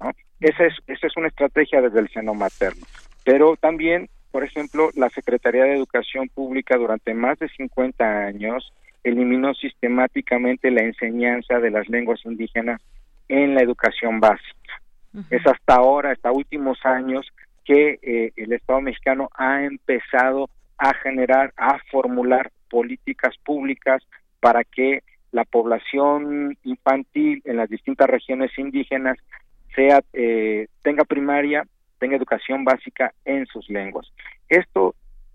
¿no? Esa, es, esa es una estrategia desde el seno materno. Pero también, por ejemplo, la Secretaría de Educación Pública durante más de 50 años eliminó sistemáticamente la enseñanza de las lenguas indígenas en la educación básica. Es hasta ahora, hasta últimos años, que eh, el Estado mexicano ha empezado a generar, a formular políticas públicas para que la población infantil en las distintas regiones indígenas sea eh, tenga primaria, tenga educación básica en sus lenguas. Esto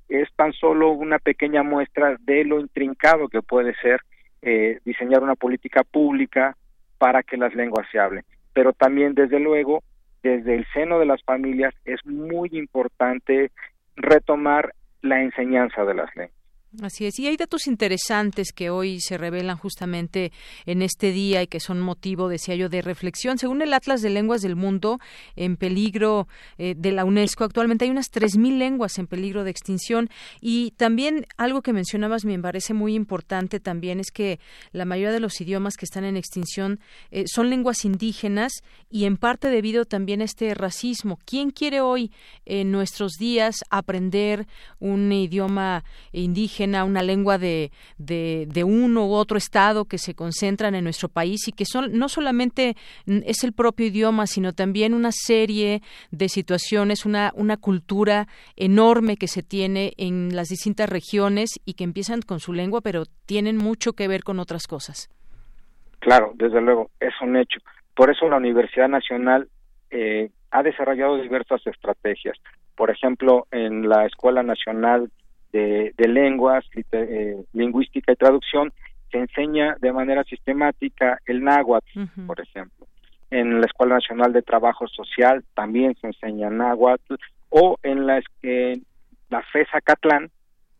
es tan solo una pequeña muestra de lo intrincado que puede ser eh, diseñar una política pública para que las lenguas se hablen. Pero también, desde luego, desde el seno de las familias es muy importante retomar la enseñanza de las lenguas. Así es. Y hay datos interesantes que hoy se revelan justamente en este día y que son motivo, decía yo, de reflexión. Según el Atlas de Lenguas del Mundo en peligro eh, de la UNESCO, actualmente hay unas 3.000 lenguas en peligro de extinción. Y también algo que mencionabas me parece muy importante también es que la mayoría de los idiomas que están en extinción eh, son lenguas indígenas y en parte debido también a este racismo. ¿Quién quiere hoy en nuestros días aprender un idioma indígena? Una lengua de, de, uno u otro estado que se concentran en nuestro país y que son, no solamente es el propio idioma, sino también una serie de situaciones, una, una cultura enorme que se tiene en las distintas regiones y que empiezan con su lengua, pero tienen mucho que ver con otras cosas. Claro, desde luego, es un hecho. Por eso la Universidad Nacional eh, ha desarrollado diversas estrategias. Por ejemplo, en la Escuela Nacional de, Lenguas, eh, Lingüística y Traducción, se enseña de manera sistemática el náhuatl, por ejemplo. En la Escuela Nacional de Trabajo Social también se enseña náhuatl, o en la, en la FESA Catlán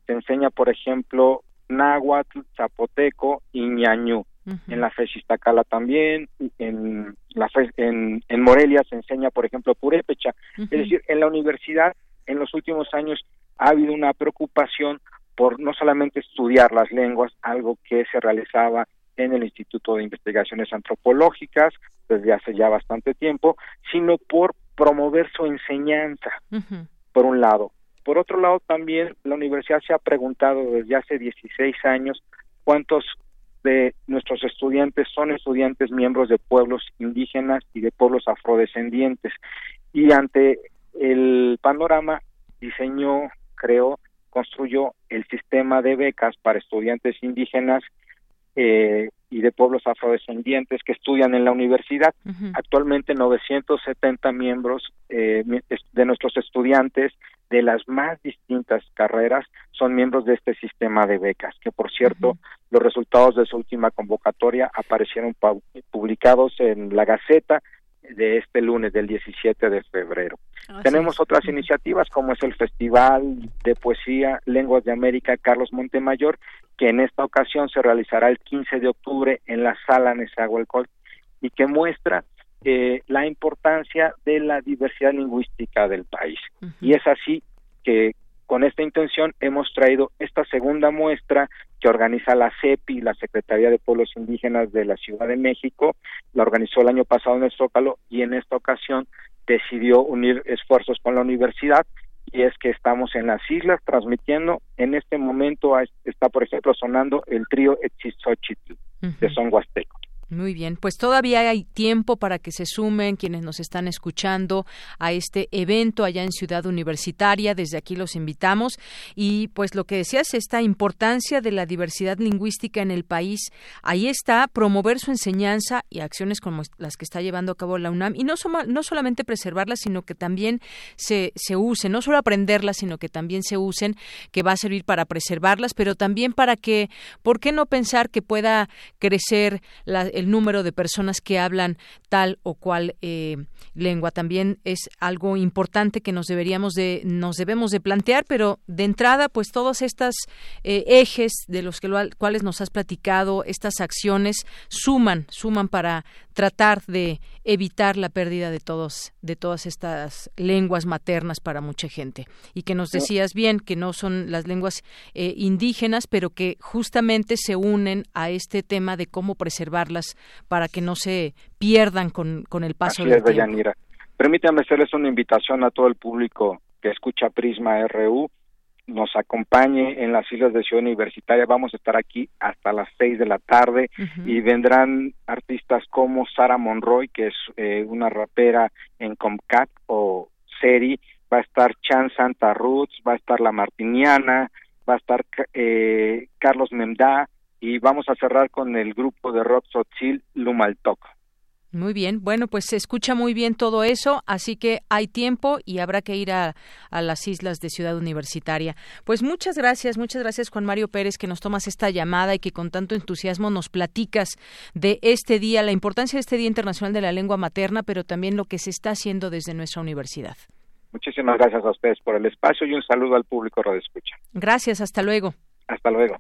se enseña, por ejemplo, náhuatl, zapoteco y ñañú. En la FES Iztacala también, en, la en, en Morelia se enseña, por ejemplo, purépecha. Es decir, en la universidad en los últimos años ha habido una preocupación por no solamente estudiar las lenguas, algo que se realizaba en el Instituto de Investigaciones Antropológicas desde hace ya bastante tiempo, sino por promover su enseñanza, por un lado. Por otro lado, también la universidad se ha preguntado desde hace 16 años cuántos de nuestros estudiantes son estudiantes miembros de pueblos indígenas y de pueblos afrodescendientes. Y ante el panorama diseñó, creó, construyó el sistema de becas para estudiantes indígenas eh, y de pueblos afrodescendientes que estudian en la universidad. Actualmente 970 miembros eh, de nuestros estudiantes de las más distintas carreras son miembros de este sistema de becas, que por cierto los resultados de su última convocatoria aparecieron publicados en la Gaceta de este lunes del 17 de febrero. Tenemos otras iniciativas como es el Festival de Poesía Lenguas de América Carlos Montemayor, que en esta ocasión se realizará el 15 de octubre en la sala Nezahualcóyotl y que muestra eh, la importancia de la diversidad lingüística del país. Y es así que con esta intención hemos traído esta segunda muestra que organiza la CEPI, la Secretaría de Pueblos Indígenas de la Ciudad de México, la organizó el año pasado en el Zócalo y en esta ocasión decidió unir esfuerzos con la universidad y es que estamos en las islas transmitiendo. En este momento está, por ejemplo, sonando el trío Etzizochitl de Son Huasteco. Muy bien, pues todavía hay tiempo para que se sumen quienes nos están escuchando a este evento allá en Ciudad Universitaria. Desde aquí los invitamos. Y pues lo que decías, esta importancia de la diversidad lingüística en el país, ahí está, promover su enseñanza y acciones como las que está llevando a cabo la UNAM. Y no, no solamente preservarlas, sino que también se, se usen, no solo aprenderlas, sino que también se usen, que va a servir para preservarlas, pero también para que, ¿por qué no pensar que pueda crecer la, el número de personas que hablan tal o cual eh, lengua. También es algo importante que nos deberíamos de nos debemos de plantear, pero de entrada, pues todos estos eh, ejes de los que, cuales nos has platicado, estas acciones suman, suman para tratar de evitar la pérdida de todos de todas estas lenguas maternas para mucha gente. Y que nos decías bien que no son las lenguas eh, indígenas pero que justamente se unen a este tema de cómo preservarlas para que no se pierdan con, con el paso del tiempo. Permítame hacerles una invitación a todo el público que escucha Prisma RU nos acompañe en las islas de Ciudad Universitaria. Vamos a estar aquí hasta las seis de la tarde y vendrán artistas como Sara Monroy, que es eh, una rapera en Comcat o Seri, va a estar Chan Santa Roots, va a estar La Martiniana, va a estar eh, Carlos Mendá y vamos a cerrar con el grupo de rock Sotzil Lumaltoc. Muy bien, bueno, pues se escucha muy bien todo eso, así que hay tiempo y habrá que ir a, las islas de Ciudad Universitaria. Pues muchas gracias, muchas gracias Juan Mario Pérez que nos tomas esta llamada y que con tanto entusiasmo nos platicas de este día, la importancia de este Día Internacional de la Lengua Materna, pero también lo que se está haciendo desde nuestra universidad. Muchísimas gracias a ustedes por el espacio y un saludo al público Radio Escucha. Gracias, hasta luego. Hasta luego.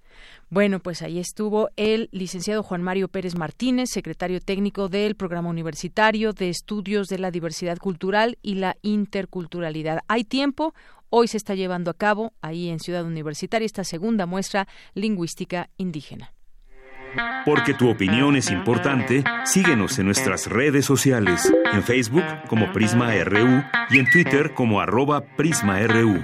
Bueno, pues ahí estuvo el licenciado Juan Mario Pérez Martínez, secretario técnico del Programa Universitario de Estudios de la Diversidad Cultural y la Interculturalidad. Hay tiempo, hoy se está llevando a cabo ahí en Ciudad Universitaria esta segunda muestra lingüística indígena. Porque tu opinión es importante, síguenos en nuestras redes sociales, en Facebook como Prisma RU y en Twitter como arroba PrismaRU.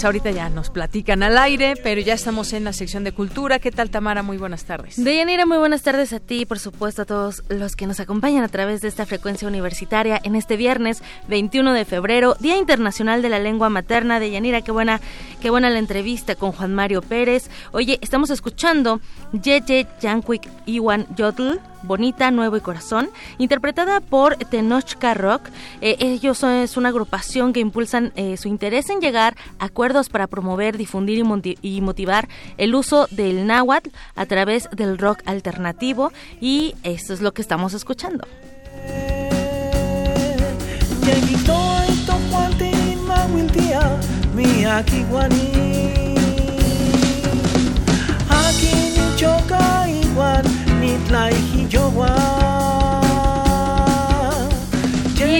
pues ahorita ya nos platican al aire, pero ya estamos en la sección de cultura. ¿Qué tal, Tamara? Muy buenas tardes. Deyanira, muy buenas tardes a ti y por supuesto a todos los que nos acompañan a través de esta frecuencia universitaria en este viernes 21 de febrero, Día Internacional de la Lengua Materna. Deyanira, qué buena, qué buena la entrevista con Juan Mario Pérez. Oye, estamos escuchando Yeye Yanquic Iwan Yodl, Bonita, Nuevo y Corazón, interpretada por Tenochca Rock. Eh, ellos son, es una agrupación que impulsan eh, su interés en llegar a acuerdos para promover, difundir y, y motivar el uso del náhuatl a través del rock alternativo y eso es lo que estamos escuchando. Lleguito y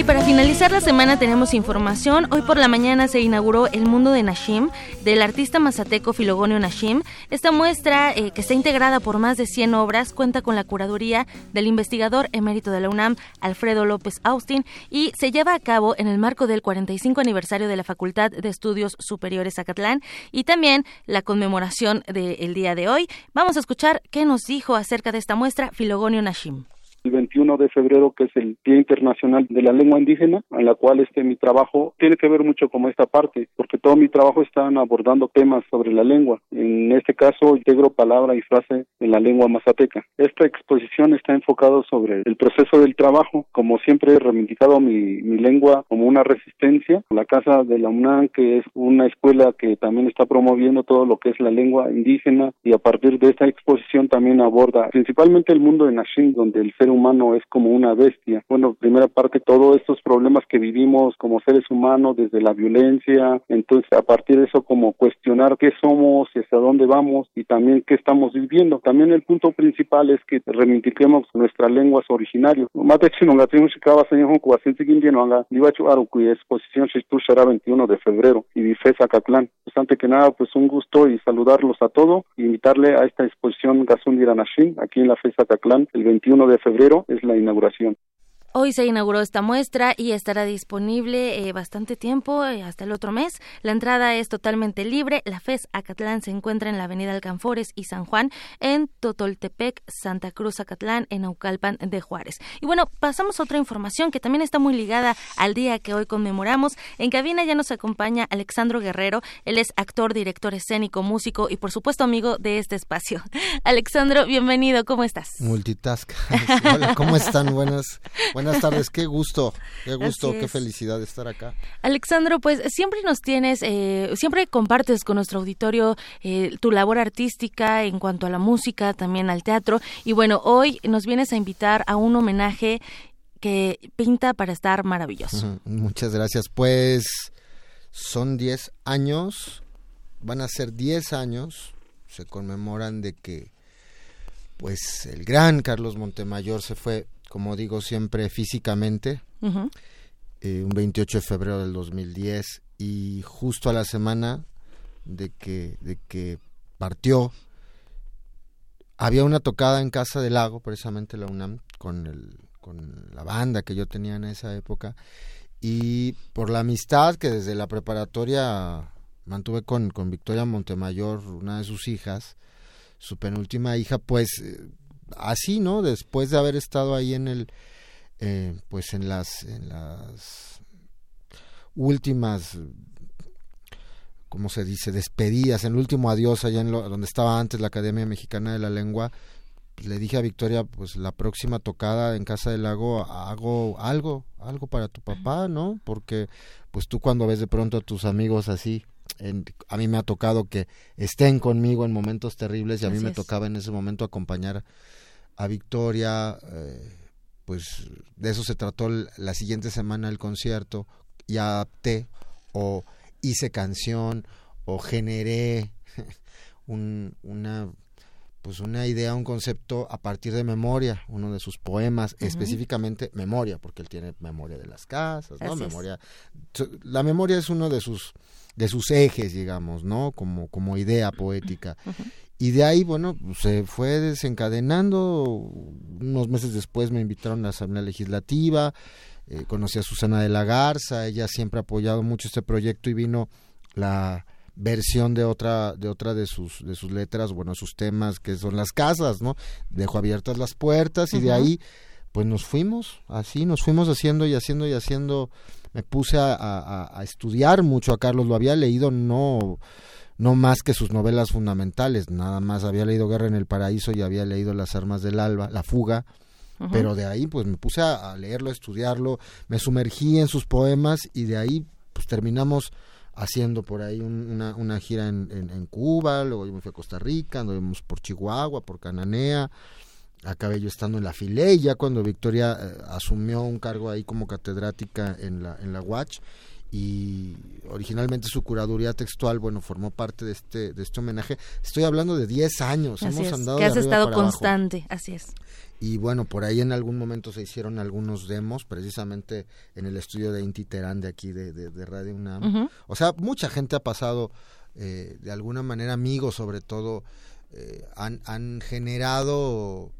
Y para finalizar la semana tenemos información. Hoy por la mañana se inauguró El Mundo de Nashim del artista mazateco Filogonio Nashim. Esta muestra, eh, que está integrada por más de 100 obras, cuenta con la curaduría del investigador emérito de la UNAM, Alfredo López Austin, y se lleva a cabo en el marco del 45 aniversario de la Facultad de Estudios Superiores Zacatlán y también la conmemoración del día de hoy. Vamos a escuchar qué nos dijo acerca de esta muestra Filogonio Nashim. El 21 de febrero, que es el Día Internacional de la Lengua Indígena, en la cual este mi trabajo tiene que ver mucho con esta parte, porque todo mi trabajo está abordando temas sobre la lengua. En este caso, integro palabra y frase en la lengua mazateca. Esta exposición está enfocada sobre el proceso del trabajo, como siempre he reivindicado mi, mi lengua como una resistencia. La Casa de la UNAM, que es una escuela que también está promoviendo todo lo que es la lengua indígena, y a partir de esta exposición también aborda principalmente el mundo de Nashim, donde el ser humano es como una bestia. Bueno, primera parte, todos estos problemas que vivimos como seres humanos, desde la violencia, entonces a partir de eso como cuestionar qué somos y hacia dónde vamos y también qué estamos viviendo. También el punto principal es que reivindiquemos nuestras lenguas originarias. Mate chino nga timu shikaba señor cuacinti no anga libachu aru cuya exposición se será 21 de febrero y Bifesa Catlán. Pues antes que nada, pues un gusto y saludarlos a todos y invitarle a esta exposición Gasundi Ranashim aquí en la FESA Catlán el 21 de febrero es la inauguración. Hoy se inauguró esta muestra y estará disponible eh, bastante tiempo, eh, hasta el otro mes. La entrada es totalmente libre. La FES Acatlán se encuentra en la avenida Alcanfores y San Juan, en Totoltepec, Santa Cruz, Acatlán, en Aucalpan de Juárez. Y bueno, pasamos a otra información que también está muy ligada al día que hoy conmemoramos. En cabina ya nos acompaña Alexandro Guerrero. Él es actor, director escénico, músico y por supuesto amigo de este espacio. [LAUGHS] Alexandro, bienvenido. ¿Cómo estás? Multitask. [LAUGHS] Hola, ¿cómo están? Buenas, buenas tardes. Qué gusto, qué gusto, qué felicidad de estar acá. Alexandro, pues siempre nos tienes, eh, siempre compartes con nuestro auditorio eh, tu labor artística en cuanto a la música, también al teatro. Y bueno, hoy nos vienes a invitar a un homenaje que pinta para estar maravilloso. Muchas gracias. Pues son 10 años, van a ser 10 años, se conmemoran de que pues el gran Carlos Montemayor se fue, como digo siempre, físicamente, eh, un 28 de febrero del 2010 y justo a la semana de que, de que partió, había una tocada en Casa del Lago, precisamente la UNAM, con, el, con la banda que yo tenía en esa época, y por la amistad que desde la preparatoria mantuve con, con Victoria Montemayor, una de sus hijas, su penúltima hija, pues eh, así, ¿no? Después de haber estado ahí en el, eh, pues en las, en las últimas ¿cómo se dice? despedidas, en el último adiós allá en donde estaba antes la Academia Mexicana de la Lengua, pues, le dije a Victoria, pues la próxima tocada en Casa del Lago hago algo, algo para tu papá, ¿no? Porque pues tú cuando ves de pronto a tus amigos así, a mí me ha tocado que estén conmigo en momentos terribles y a mí me tocaba en ese momento acompañar a Victoria, eh, pues de eso se trató la siguiente semana el concierto y adapté o hice canción o generé [LAUGHS] una pues una idea, un concepto a partir de memoria, uno de sus poemas, específicamente memoria, porque él tiene memoria de las casas, ¿no? memoria la memoria es uno de sus de sus ejes, digamos, ¿no? Como como idea poética. Y de ahí, bueno, se fue desencadenando. Unos meses después me invitaron a la Asamblea Legislativa, eh, conocí a Susana de la Garza, ella siempre ha apoyado mucho este proyecto y vino la versión de otra de otra de sus de sus letras, bueno, sus temas que son las casas, ¿no? Dejó abiertas las puertas y de ahí pues nos fuimos, así nos fuimos haciendo y haciendo y haciendo. Me puse a, a, estudiar mucho a Carlos, lo había leído no no más que sus novelas fundamentales, nada más había leído Guerra en el Paraíso y había leído Las Armas del Alba, La Fuga, pero de ahí pues me puse a, leerlo, a estudiarlo, me sumergí en sus poemas y de ahí pues terminamos haciendo por ahí una, una, gira en, en, Cuba, luego yo me fui a Costa Rica, anduvimos por Chihuahua, por Cananea, acabé yo estando en la Filey, ya cuando Victoria eh, asumió un cargo ahí como catedrática en la, en la Watch y originalmente su curaduría textual, bueno, formó parte de este de este homenaje. Estoy hablando de 10 años, hemos andado que has estado constante, así es. Y bueno, por ahí en algún momento se hicieron algunos demos, precisamente en el estudio de Inti Terán de aquí de, de, Radio UNAM. O sea, mucha gente ha pasado, eh, de alguna manera, amigos sobre todo, eh, han, han generado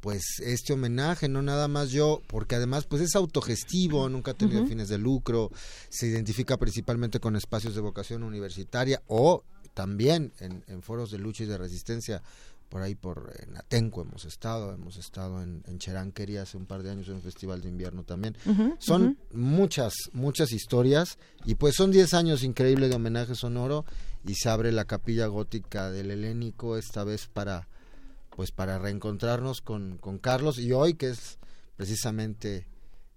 pues este homenaje, no nada más yo, porque además pues es autogestivo, nunca ha tenido fines de lucro, se identifica principalmente con espacios de vocación universitaria o también en, en foros de lucha y de resistencia por ahí por en Atenco hemos estado, hemos estado en, en Cheranquería hace un par de años en un festival de invierno también. son muchas, muchas historias y pues son 10 años increíbles de homenaje sonoro y se abre la capilla gótica del helénico esta vez para pues para reencontrarnos con, con Carlos y hoy que es precisamente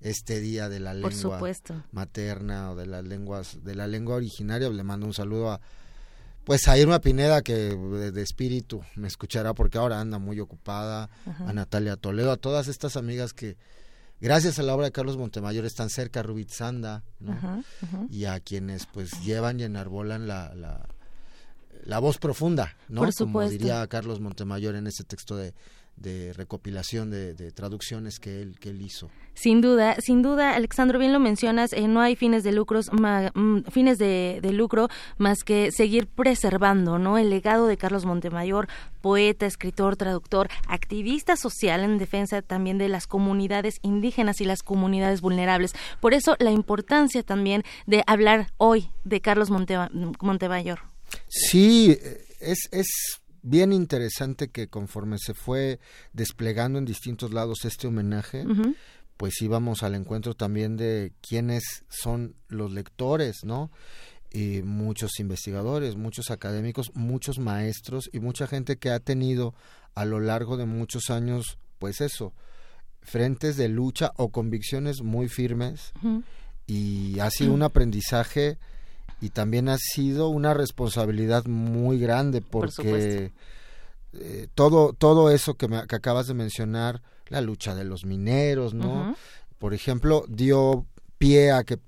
este día de la lengua materna o de las lenguas de la lengua originaria le mando un saludo a pues a Irma Pineda, que de, espíritu me escuchará porque ahora anda muy ocupada, a Natalia Toledo, a todas estas amigas que, gracias a la obra de Carlos Montemayor, están cerca, Rubit Sanda, y a quienes pues llevan y enarbolan la, la, la voz profunda, ¿no? Como diría Carlos Montemayor en ese texto de de recopilación de, traducciones que él, que él hizo. Sin duda, sin duda, Alexandro, bien lo mencionas, eh, no hay fines de lucros, mm, fines de, lucro más que seguir preservando, ¿no? El legado de Carlos Montemayor, poeta, escritor, traductor, activista social en defensa también de las comunidades indígenas y las comunidades vulnerables. Por eso la importancia también de hablar hoy de Carlos Montemayor. Sí, es, es bien interesante que conforme se fue desplegando en distintos lados este homenaje, pues íbamos al encuentro también de quiénes son los lectores, ¿no? Y muchos investigadores, muchos académicos, muchos maestros y mucha gente que ha tenido a lo largo de muchos años, pues eso, frentes de lucha o convicciones muy firmes y ha sido un aprendizaje y también ha sido una responsabilidad muy grande porque eh, todo todo eso que, me, acabas de mencionar la lucha de los mineros no por ejemplo dio pie a que eh,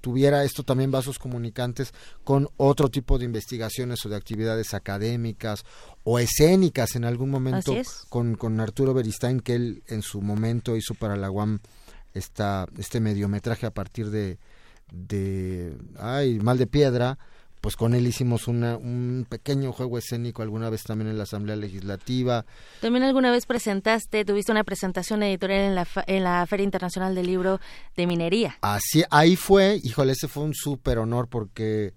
tuviera esto también vasos comunicantes con otro tipo de investigaciones o de actividades académicas o escénicas en algún momento con, con Arturo Beristain que él en su momento hizo para la UAM esta, este mediometraje a partir de, de ay mal de piedra pues con él hicimos una, un pequeño juego escénico alguna vez también en la Asamblea Legislativa. También alguna vez presentaste, tuviste una presentación editorial en la, en la Feria Internacional del Libro de Minería. Así, ahí fue, híjole, ese fue un súper honor porque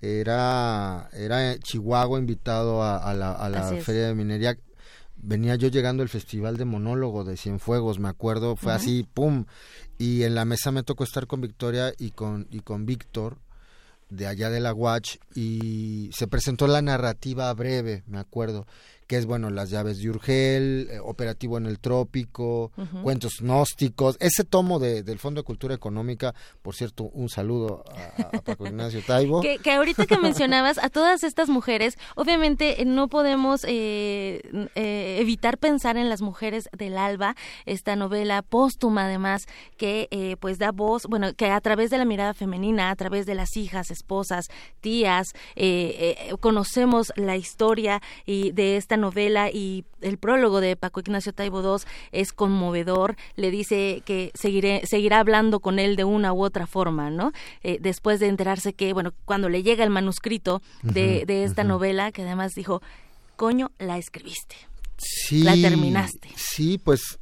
era, era Chihuahua invitado a, la, a la Feria de Minería venía yo llegando al festival de monólogo de Cienfuegos, me acuerdo, fue así, pum, y en la mesa me tocó estar con Victoria y con, y con Víctor de allá de la Watch y se presentó la narrativa breve, me acuerdo, que es, bueno, Las llaves de Urgel, eh, Operativo en el Trópico, Cuentos Gnósticos, ese tomo de, del Fondo de Cultura Económica, por cierto, un saludo a, Paco Ignacio Taibo. [LAUGHS] Que, que, ahorita que mencionabas a todas estas mujeres, obviamente eh, no podemos eh, evitar pensar en las mujeres del Alba, esta novela póstuma además, que pues da voz, bueno, que a través de la mirada femenina, a través de las hijas, esposas, tías, conocemos la historia y de esta novela y el prólogo de Paco Ignacio Taibo II es conmovedor. Le dice que seguiré, seguirá hablando con él de una u otra forma, ¿no? Eh, después de enterarse que, bueno, cuando le llega el manuscrito de, de esta novela, que además dijo, coño, la escribiste. Sí. La terminaste. Sí, pues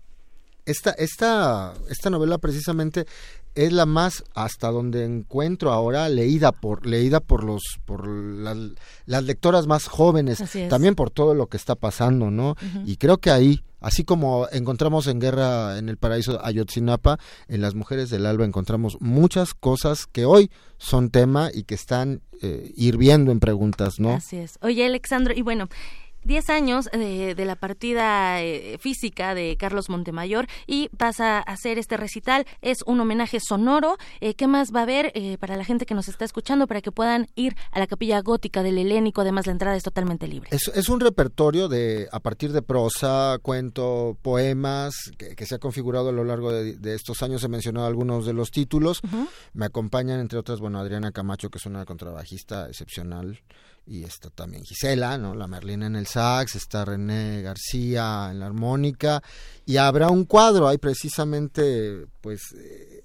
esta, esta, esta novela precisamente es la más hasta donde encuentro ahora leída por leída por los por las, lectoras más jóvenes también por todo lo que está pasando no y creo que ahí así como encontramos en Guerra en el Paraíso Ayotzinapa en las mujeres del alba encontramos muchas cosas que hoy son tema y que están eh, hirviendo en preguntas no así es. Oye Alexandro y bueno 10 años de, la partida eh, física de Carlos Montemayor y vas a hacer este recital. Es un homenaje sonoro. Eh, ¿Qué más va a haber eh, para la gente que nos está escuchando para que puedan ir a la capilla gótica del Helénico? Además, la entrada es totalmente libre. Es, un repertorio de a partir de prosa, cuento, poemas que, se ha configurado a lo largo de, estos años. He mencionado algunos de los títulos. Me acompañan, entre otras, bueno, Adriana Camacho, que es una contrabajista excepcional y está también Gisela, ¿no? La Merlina en el sax, está René García en la armónica y habrá un cuadro, hay precisamente, pues, eh,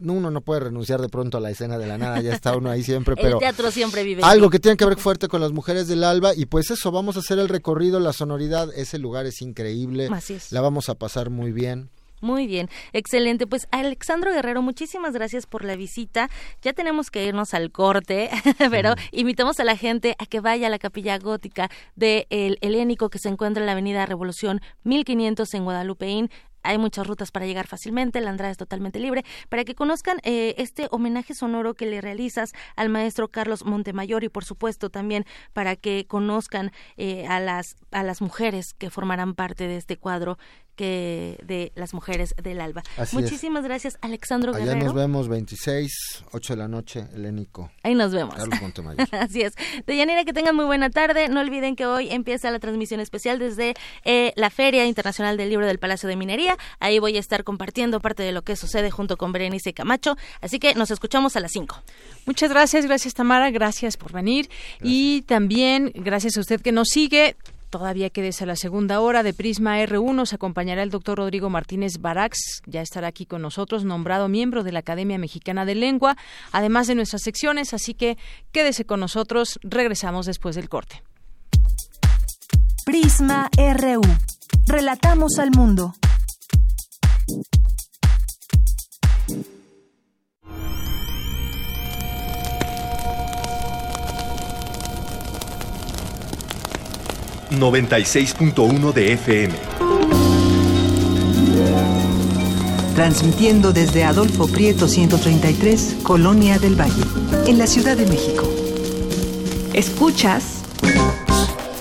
uno no puede renunciar de pronto a la escena de la nada, ya está uno ahí siempre, [LAUGHS] pero... El teatro siempre vive. Algo que tiene que ver fuerte con las mujeres del alba y pues eso, vamos a hacer el recorrido, la sonoridad, ese lugar es increíble, la vamos a pasar muy bien. Muy bien, excelente. Pues Alexandro Guerrero, muchísimas gracias por la visita. Ya tenemos que irnos al corte, [LAUGHS] pero invitamos a la gente a que vaya a la capilla gótica del El Helénico que se encuentra en la Avenida Revolución 1500 en Guadalupeín hay muchas rutas para llegar fácilmente, la entrada es totalmente libre, para que conozcan eh, este homenaje sonoro que le realizas al maestro Carlos Montemayor y por supuesto también para que conozcan eh, a las a las mujeres que formarán parte de este cuadro que de las mujeres del alba. Muchísimas gracias, Alexandro Allá nos vemos 26, 8 de la noche, Helénico. Ahí nos vemos. Carlos Montemayor. [LAUGHS] Así es. De Yanira, que tengan muy buena tarde. No olviden que hoy empieza la transmisión especial desde eh, la Feria Internacional del Libro del Palacio de Minería Ahí voy a estar compartiendo parte de lo que sucede junto con Berenice Camacho. Así que nos escuchamos a las 5. Muchas gracias, gracias Tamara, gracias por venir. Y también gracias a usted que nos sigue. Todavía quédese a la segunda hora de Prisma R1. Nos acompañará el doctor Rodrigo Martínez Barax. Ya estará aquí con nosotros, nombrado miembro de la Academia Mexicana de Lengua, además de nuestras secciones. Así que quédese con nosotros. Regresamos después del corte. Prisma RU. Relatamos al mundo. 96.1 de FM. Transmitiendo desde Adolfo Prieto 133, Colonia del Valle, en la Ciudad de México. Escuchas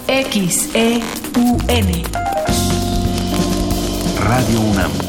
XEUN. Radio UNAM.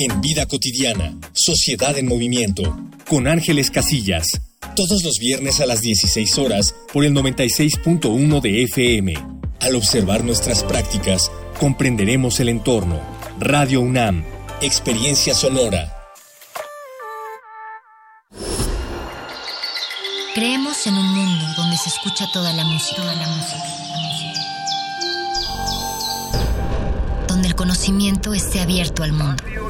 en Vida Cotidiana, Sociedad en Movimiento, con Ángeles Casillas, todos los viernes a las 16 horas por el 96.1 de FM. Al observar nuestras prácticas, comprenderemos el entorno. Radio UNAM, Experiencia Sonora. Creemos en un mundo donde se escucha toda la música, toda la música conocimiento esté abierto al mundo.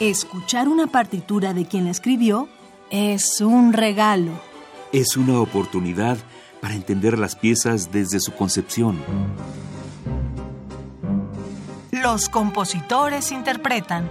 Escuchar una partitura de quien la escribió es un regalo. Es una oportunidad para entender las piezas desde su concepción. Los compositores interpretan.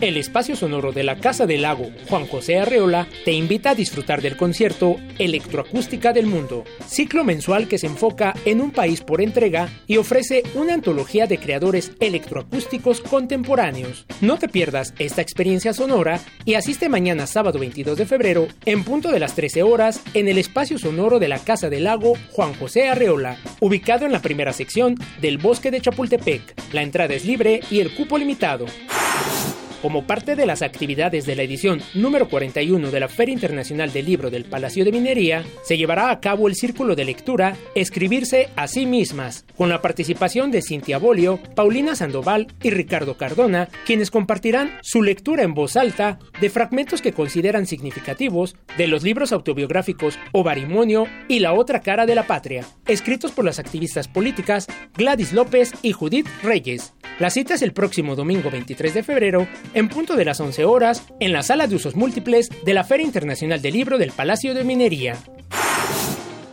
El espacio sonoro de la Casa del Lago Juan José Arreola te invita a disfrutar del concierto Electroacústica del Mundo, ciclo mensual que se enfoca en un país por entrega y ofrece una antología de creadores electroacústicos contemporáneos. No te pierdas esta experiencia sonora y asiste mañana sábado 22 de febrero en punto de las 13 horas en el espacio sonoro de la Casa del Lago Juan José Arreola, ubicado en la primera sección del Bosque de Chapultepec. La entrada es libre y el cupo limitado. Como parte de las actividades de la edición número 41 de la Feria Internacional del Libro del Palacio de Minería, se llevará a cabo el círculo de lectura Escribirse a sí mismas, con la participación de Cintia Bolio, Paulina Sandoval y Ricardo Cardona, quienes compartirán su lectura en voz alta de fragmentos que consideran significativos de los libros autobiográficos O y La otra cara de la patria, escritos por las activistas políticas Gladys López y Judith Reyes. La cita es el próximo domingo 23 de febrero en punto de las 11 horas en la sala de usos múltiples de la Feria Internacional del Libro del Palacio de Minería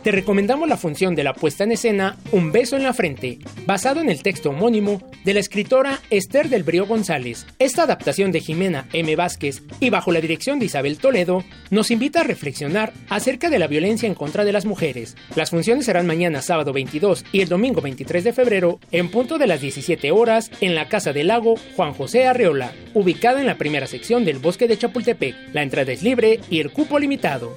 te recomendamos la función de la puesta en escena Un beso en la frente, basado en el texto homónimo de la escritora Esther del Brío González. Esta adaptación de Jimena M. Vázquez y bajo la dirección de Isabel Toledo nos invita a reflexionar acerca de la violencia en contra de las mujeres. Las funciones serán mañana sábado 22 y el domingo 23 de febrero en punto de las 17 horas en la Casa del Lago Juan José Arreola, ubicada en la primera sección del Bosque de Chapultepec. La entrada es libre y el cupo limitado.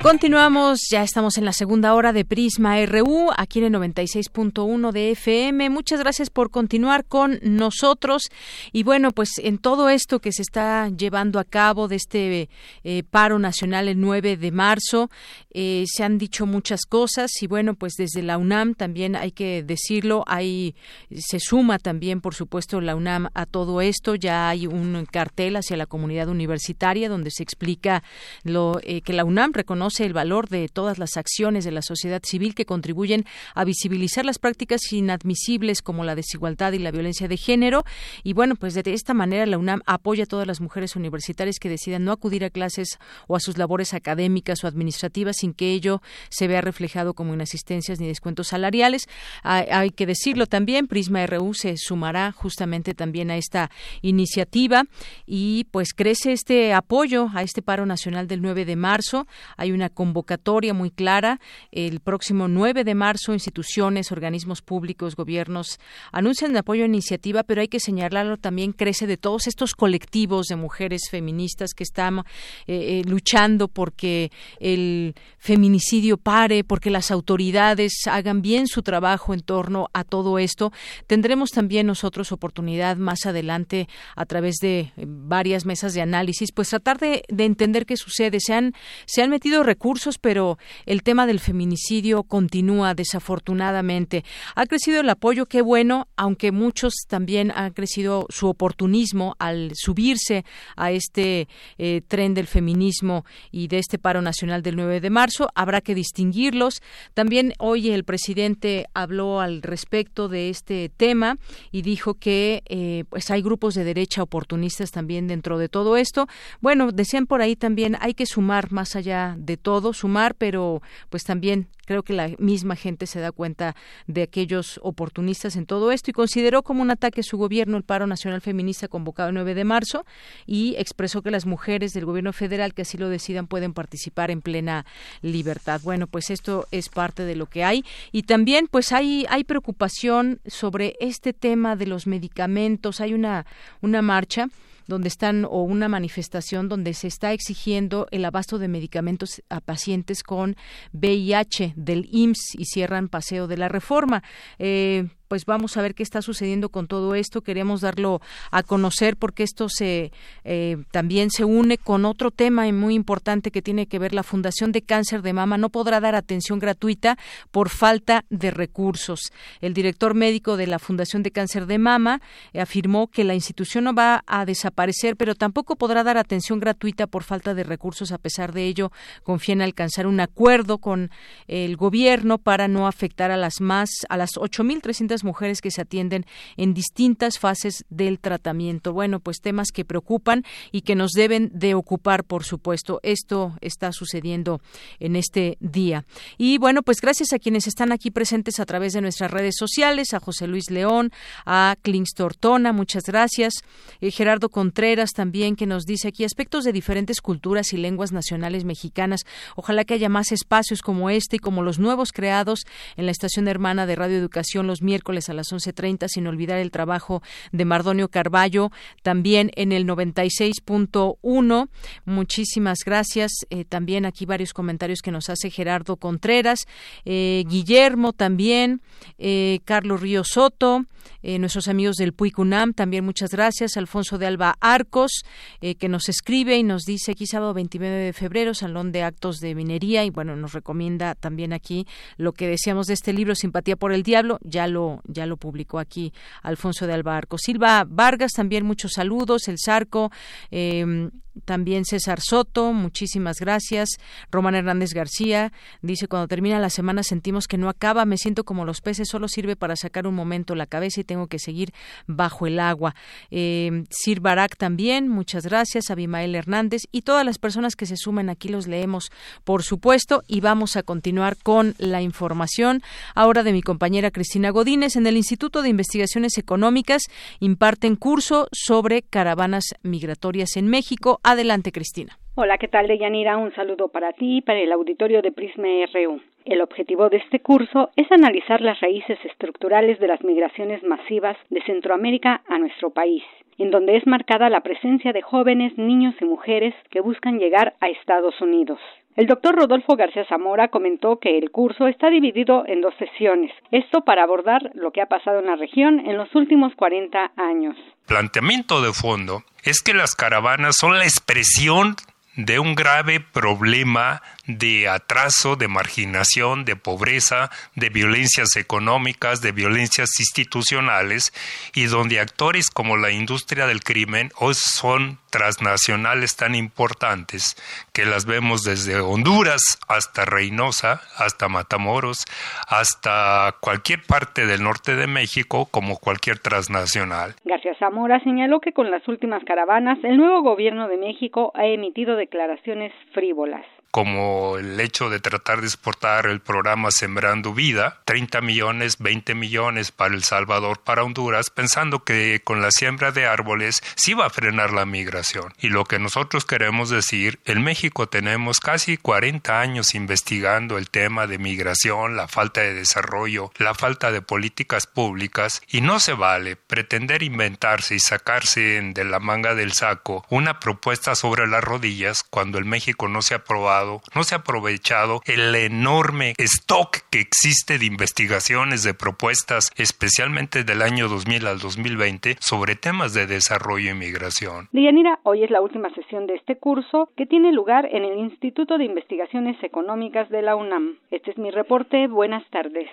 Continuamos, ya estamos en la segunda hora de Prisma RU, aquí en el 96.1 de FM. Muchas gracias por continuar con nosotros. Y bueno, pues en todo esto que se está llevando a cabo de este eh, paro nacional el 9 de marzo, eh, se han dicho muchas cosas y bueno, pues desde la UNAM también hay que decirlo, hay, se suma también, por supuesto, la UNAM a todo esto. Ya hay un cartel hacia la comunidad universitaria donde se explica lo eh, que la UNAM reconoce reconoce el valor de todas las acciones de la sociedad civil que contribuyen a visibilizar las prácticas inadmisibles como la desigualdad y la violencia de género. Y bueno, pues de esta manera la UNAM apoya a todas las mujeres universitarias que decidan no acudir a clases o a sus labores académicas o administrativas sin que ello se vea reflejado como inasistencias ni descuentos salariales. Hay, que decirlo también, Prisma RU se sumará justamente también a esta iniciativa y pues crece este apoyo a este paro nacional del 9 de marzo. Hay una convocatoria muy clara. El próximo 9 de marzo, instituciones, organismos públicos, gobiernos anuncian el apoyo a iniciativa, pero hay que señalarlo también, crece de todos estos colectivos de mujeres feministas que están eh, eh, luchando porque el feminicidio pare, porque las autoridades hagan bien su trabajo en torno a todo esto. Tendremos también nosotros oportunidad más adelante a través de varias mesas de análisis, pues tratar de, entender qué sucede. Se han, se han metido recursos, pero el tema del feminicidio continúa desafortunadamente. Ha crecido el apoyo, qué bueno, aunque muchos también han crecido su oportunismo al subirse a este eh, tren del feminismo y de este paro nacional del 9 de marzo. Habrá que distinguirlos. También hoy el presidente habló al respecto de este tema y dijo que eh, pues hay grupos de derecha oportunistas también dentro de todo esto. Bueno, decían por ahí también hay que sumar más allá de todo, sumar, pero pues también creo que la misma gente se da cuenta de aquellos oportunistas en todo esto y consideró como un ataque su gobierno el paro nacional feminista convocado el 9 de marzo y expresó que las mujeres del gobierno federal que así lo decidan pueden participar en plena libertad. Bueno, pues esto es parte de lo que hay y también pues hay hay preocupación sobre este tema de los medicamentos. Hay una una marcha donde están o una manifestación donde se está exigiendo el abasto de medicamentos a pacientes con VIH del IMSS y cierran paseo de la reforma. Eh, pues vamos a ver qué está sucediendo con todo esto. Queremos darlo a conocer porque esto se eh, también se une con otro tema muy importante que tiene que ver la Fundación de Cáncer de Mama no podrá dar atención gratuita por falta de recursos. El director médico de la Fundación de Cáncer de Mama afirmó que la institución no va a desaparecer, pero tampoco podrá dar atención gratuita por falta de recursos. A pesar de ello, confía en alcanzar un acuerdo con el gobierno para no afectar a las más a las 8.300 mujeres que se atienden en distintas fases del tratamiento. Bueno, pues temas que preocupan y que nos deben de ocupar, por supuesto. Esto está sucediendo en este día. Y bueno, pues gracias a quienes están aquí presentes a través de nuestras redes sociales, a José Luis León, a Clins Tortona, muchas gracias. Eh, Gerardo Contreras también que nos dice aquí aspectos de diferentes culturas y lenguas nacionales mexicanas. Ojalá que haya más espacios como este y como los nuevos creados en la estación hermana de Radio Educación los miércoles a las 11.30, sin olvidar el trabajo de Mardonio Carballo, también en el 96.1. Muchísimas gracias. Eh, también aquí varios comentarios que nos hace Gerardo Contreras, eh, Guillermo también, eh, Carlos Río Soto, nuestros amigos del Puicunam, también muchas gracias. Alfonso de Alba Arcos, que nos escribe y nos dice aquí sábado 29 de febrero, Salón de Actos de Minería, y bueno, nos recomienda también aquí lo que decíamos de este libro, Simpatía por el Diablo, ya lo ya lo publicó aquí Alfonso de Albarco. Silva Vargas, también muchos saludos. El Zarco, em, también César Soto, muchísimas gracias. Román Hernández García dice, cuando termina la semana sentimos que no acaba, me siento como los peces, solo sirve para sacar un momento la cabeza y tengo que seguir bajo el agua. Eh, Sir Barak también, muchas gracias. Abimael Hernández y todas las personas que se sumen aquí los leemos, por supuesto, y vamos a continuar con la información ahora de mi compañera Cristina Godínez. En el Instituto de Investigaciones Económicas imparten curso sobre caravanas migratorias en México Adelante, Cristina. Hola, ¿qué tal, Deyanira? Un saludo para ti y para el auditorio de Prisma RU. El objetivo de este curso es analizar las raíces estructurales de las migraciones masivas de Centroamérica a nuestro país, en donde es marcada la presencia de jóvenes, niños y mujeres que buscan llegar a Estados Unidos. El doctor Rodolfo García Zamora comentó que el curso está dividido en dos sesiones, esto para abordar lo que ha pasado en la región en los últimos 40 años. Planteamiento de fondo es que las caravanas son la expresión de un grave problema de atraso, de marginación, de pobreza, de violencias económicas, de violencias institucionales, y donde actores como la industria del crimen hoy son transnacionales tan importantes que las vemos desde Honduras hasta Reynosa, hasta Matamoros, hasta cualquier parte del norte de México como cualquier transnacional. García Zamora señaló que con las últimas caravanas el nuevo gobierno de México ha emitido declaraciones frívolas como el hecho de tratar de exportar el programa Sembrando Vida, 30 millones, 20 millones para El Salvador, para Honduras, pensando que con la siembra de árboles sí va a frenar la migración. Y lo que nosotros queremos decir, en México tenemos casi 40 años investigando el tema de migración, la falta de desarrollo, la falta de políticas públicas, y no se vale pretender inventarse y sacarse de la manga del saco una propuesta sobre las rodillas cuando en México no se ha aprobado no se ha aprovechado el enorme stock que existe de investigaciones, de propuestas, especialmente del año 2000 al 2020, sobre temas de desarrollo y migración. Dianira, hoy es la última sesión de este curso que tiene lugar en el Instituto de Investigaciones Económicas de la UNAM. Este es mi reporte. Buenas tardes.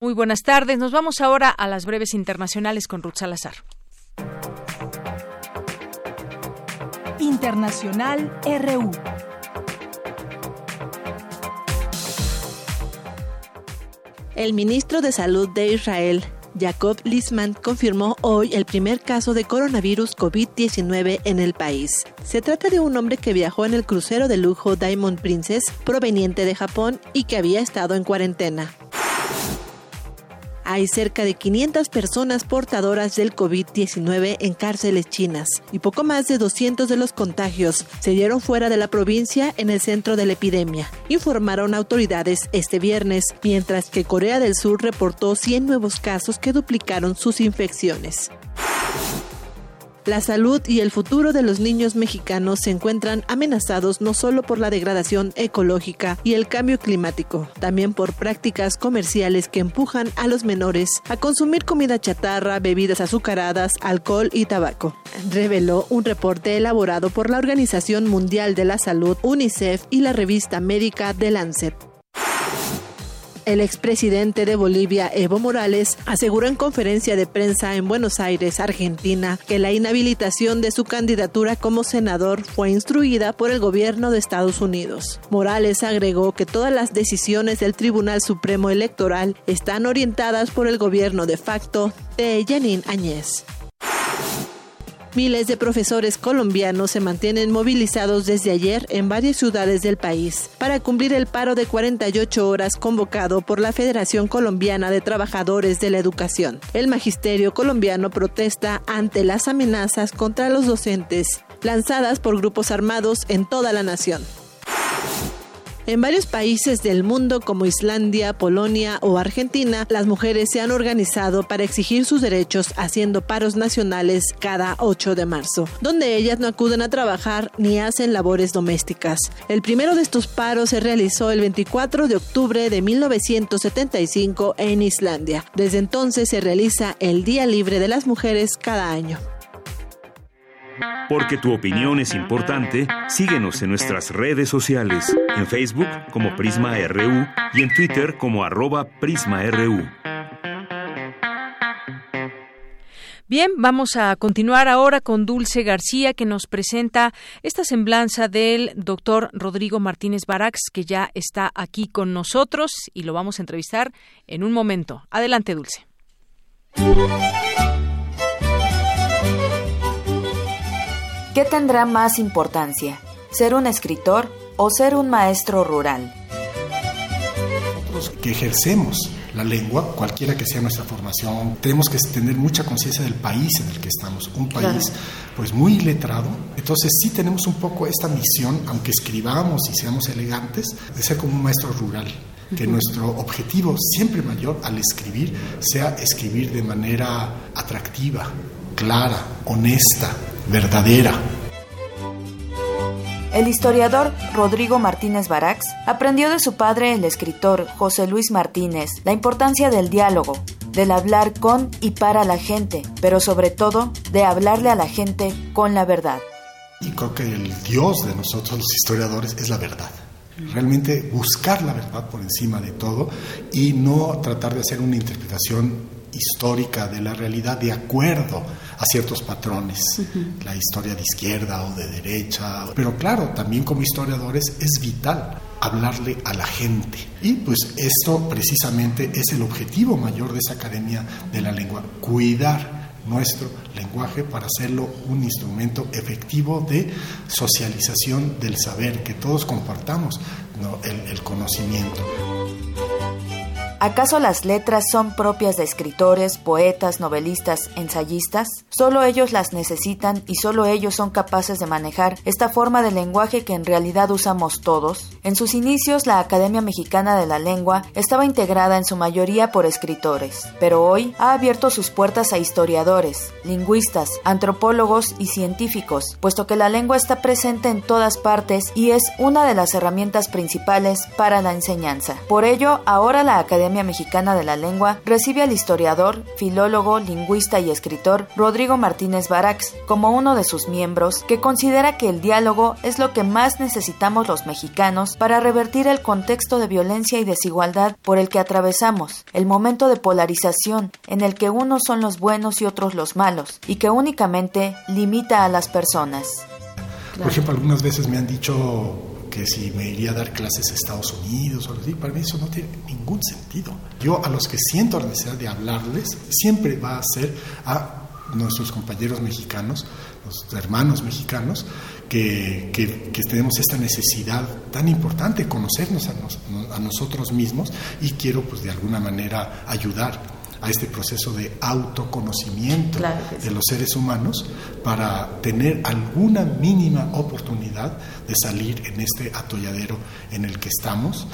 Muy buenas tardes. Nos vamos ahora a las breves internacionales con Ruth Salazar. Internacional RU. El ministro de Salud de Israel, Jacob Lisman, confirmó hoy el primer caso de coronavirus COVID-19 en el país. Se trata de un hombre que viajó en el crucero de lujo Diamond Princess proveniente de Japón y que había estado en cuarentena. Hay cerca de 500 personas portadoras del COVID-19 en cárceles chinas y poco más de 200 de los contagios se dieron fuera de la provincia en el centro de la epidemia, informaron autoridades este viernes, mientras que Corea del Sur reportó 100 nuevos casos que duplicaron sus infecciones. La salud y el futuro de los niños mexicanos se encuentran amenazados no solo por la degradación ecológica y el cambio climático, también por prácticas comerciales que empujan a los menores a consumir comida chatarra, bebidas azucaradas, alcohol y tabaco, reveló un reporte elaborado por la Organización Mundial de la Salud, UNICEF y la revista médica The Lancet. El expresidente de Bolivia, Evo Morales, aseguró en conferencia de prensa en Buenos Aires, Argentina, que la inhabilitación de su candidatura como senador fue instruida por el gobierno de Estados Unidos. Morales agregó que todas las decisiones del Tribunal Supremo Electoral están orientadas por el gobierno de facto de Yanin Añez. Miles de profesores colombianos se mantienen movilizados desde ayer en varias ciudades del país para cumplir el paro de 48 horas convocado por la Federación Colombiana de Trabajadores de la Educación. El magisterio colombiano protesta ante las amenazas contra los docentes lanzadas por grupos armados en toda la nación. En varios países del mundo como Islandia, Polonia o Argentina, las mujeres se han organizado para exigir sus derechos haciendo paros nacionales cada 8 de marzo, donde ellas no acuden a trabajar ni hacen labores domésticas. El primero de estos paros se realizó el 24 de octubre de 1975 en Islandia. Desde entonces se realiza el Día Libre de las Mujeres cada año. Porque tu opinión es importante, síguenos en nuestras redes sociales, en Facebook como Prisma RU y en Twitter como arroba PrismaRU. Bien, vamos a continuar ahora con Dulce García, que nos presenta esta semblanza del doctor Rodrigo Martínez Barax, que ya está aquí con nosotros y lo vamos a entrevistar en un momento. Adelante, Dulce. ¿Qué tendrá más importancia? ¿Ser un escritor o ser un maestro rural? Nosotros que ejercemos la lengua, cualquiera que sea nuestra formación, tenemos que tener mucha conciencia del país en el que estamos, un país pues muy letrado. Entonces sí tenemos un poco esta misión, aunque escribamos y seamos elegantes, de ser como un maestro rural que nuestro objetivo siempre mayor al escribir sea escribir de manera atractiva, clara, honesta, verdadera. El historiador Rodrigo Martínez Barax aprendió de su padre, el escritor José Luis Martínez, la importancia del diálogo, del hablar con y para la gente, pero sobre todo de hablarle a la gente con la verdad. Y creo que el Dios de nosotros los historiadores es la verdad. Realmente buscar la verdad por encima de todo y no tratar de hacer una interpretación histórica de la realidad de acuerdo a ciertos patrones, la historia de izquierda o de derecha, pero claro, también como historiadores es vital hablarle a la gente. Y pues esto precisamente es el objetivo mayor de esa Academia de la Lengua, cuidar nuestro lenguaje para hacerlo un instrumento efectivo de socialización del saber, que todos compartamos el, el conocimiento. ¿Acaso las letras son propias de escritores, poetas, novelistas, ensayistas? Solo ellos las necesitan y solo ellos son capaces de manejar esta forma de lenguaje que en realidad usamos todos. En sus inicios, la Academia Mexicana de la Lengua estaba integrada en su mayoría por escritores, pero hoy ha abierto sus puertas a historiadores, lingüistas, antropólogos y científicos, puesto que la lengua está presente en todas partes y es una de las herramientas principales para la enseñanza. Por ello, ahora la Academia Mexicana de la Lengua recibe al historiador, filólogo, lingüista y escritor Rodrigo Martínez Barax como uno de sus miembros, que considera que el diálogo es lo que más necesitamos los mexicanos para revertir el contexto de violencia y desigualdad por el que atravesamos, el momento de polarización en el que unos son los buenos y otros los malos, y que únicamente limita a las personas. Por ejemplo, algunas veces me han dicho que si me iría a dar clases a Estados Unidos o para mí eso no tiene ningún sentido. Yo a los que siento la necesidad de hablarles, siempre va a ser a nuestros compañeros mexicanos, los hermanos mexicanos, que, que, tenemos esta necesidad tan importante conocernos a, a nosotros mismos y quiero pues de alguna manera ayudar a este proceso de autoconocimiento de los seres humanos para tener alguna mínima oportunidad de salir en este atolladero en el que estamos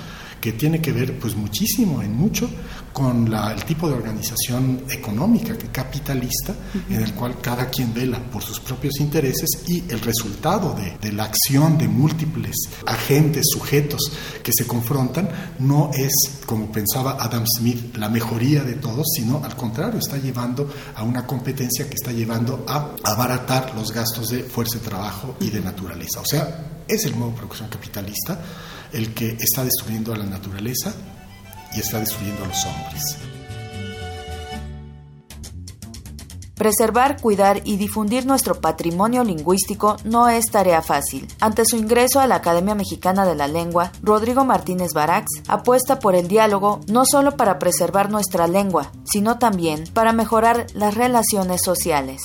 que tiene que ver pues muchísimo, en mucho, con la, el tipo de organización económica capitalista en el cual cada quien vela por sus propios intereses y el resultado de, de, la acción de múltiples agentes, sujetos que se confrontan, no es, como pensaba Adam Smith, la mejoría de todos, sino al contrario, está llevando a una competencia que está llevando a abaratar los gastos de fuerza de trabajo y de naturaleza. O sea, es el modo de producción capitalista el que está destruyendo a la naturaleza y está destruyendo a los hombres. Preservar, cuidar y difundir nuestro patrimonio lingüístico no es tarea fácil. Ante su ingreso a la Academia Mexicana de la Lengua, Rodrigo Martínez Barax apuesta por el diálogo no solo para preservar nuestra lengua, sino también para mejorar las relaciones sociales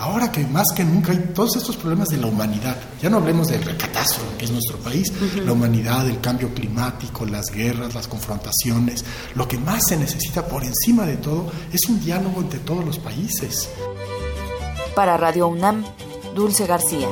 ahora que más que nunca hay todos estos problemas de la humanidad, ya no hablemos del recatastro que es nuestro país, la humanidad, el cambio climático, las guerras, las confrontaciones, lo que más se necesita por encima de todo es un diálogo entre todos los países. Para Radio UNAM, Dulce García.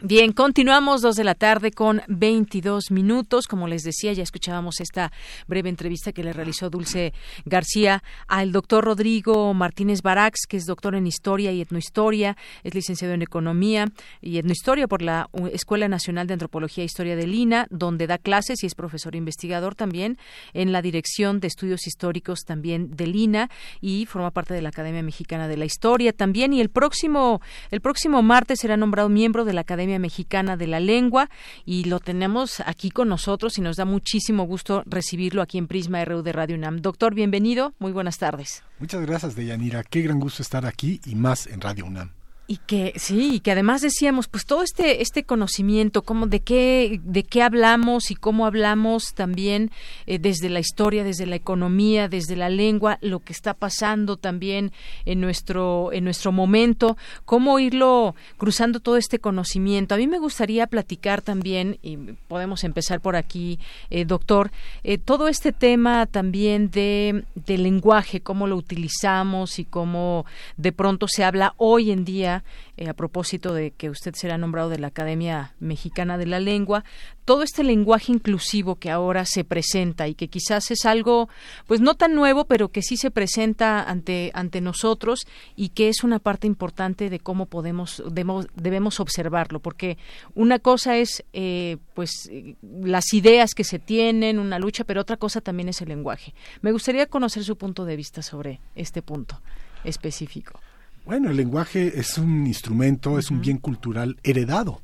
Bien, continuamos dos de la tarde con 22 minutos. Como les decía, ya escuchábamos esta breve entrevista que le realizó Dulce García al doctor Rodrigo Martínez Barax, que es doctor en Historia y Etnohistoria, es licenciado en Economía y Etnohistoria por la Escuela Nacional de Antropología e Historia de Lina, donde da clases y es profesor investigador también en la Dirección de Estudios Históricos también de Lina y forma parte de la Academia Mexicana de la Historia también. Y el próximo, el próximo martes será nombrado miembro de la Academia Mexicana de la Lengua y lo tenemos aquí con nosotros y nos da muchísimo gusto recibirlo aquí en Prisma RU de Radio UNAM. Doctor, bienvenido, muy buenas tardes. Muchas gracias, Deyanira. Qué gran gusto estar aquí y más en Radio UNAM. Y que sí, y que además decíamos, pues todo este este conocimiento, cómo de qué de qué hablamos y cómo hablamos también eh, desde la historia, desde la economía, desde la lengua, lo que está pasando también en nuestro en nuestro momento, cómo irlo cruzando todo este conocimiento. A mí me gustaría platicar también y podemos empezar por aquí, eh, doctor, eh, todo este tema también de del lenguaje, cómo lo utilizamos y cómo de pronto se habla hoy en día eh, a propósito de que usted será nombrado de la Academia Mexicana de la Lengua, todo este lenguaje inclusivo que ahora se presenta y que quizás es algo, pues no tan nuevo, pero que sí se presenta ante, ante nosotros y que es una parte importante de cómo podemos, debemos, observarlo, porque una cosa es, eh, pues, las ideas que se tienen, una lucha, pero otra cosa también es el lenguaje. Me gustaría conocer su punto de vista sobre este punto específico. Bueno, el lenguaje es un instrumento, es un bien cultural heredado.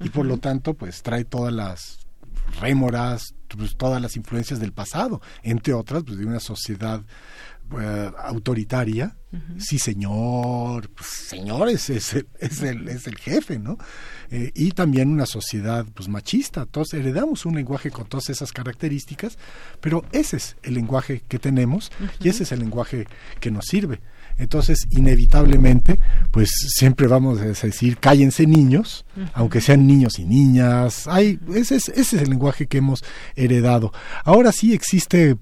Y por lo tanto pues trae todas las rémoras, pues, todas las influencias del pasado, entre otras pues de una sociedad eh, autoritaria, sí señor, pues, señor es, es, el, es, el, jefe, ¿no? Eh, y también una sociedad pues machista, entonces heredamos un lenguaje con todas esas características, pero ese es el lenguaje que tenemos y ese es el lenguaje que nos sirve. Entonces, inevitablemente, pues siempre vamos a decir, cállense niños, aunque sean niños y niñas. Hay, ese, es, ese es el lenguaje que hemos heredado. Ahora sí existe,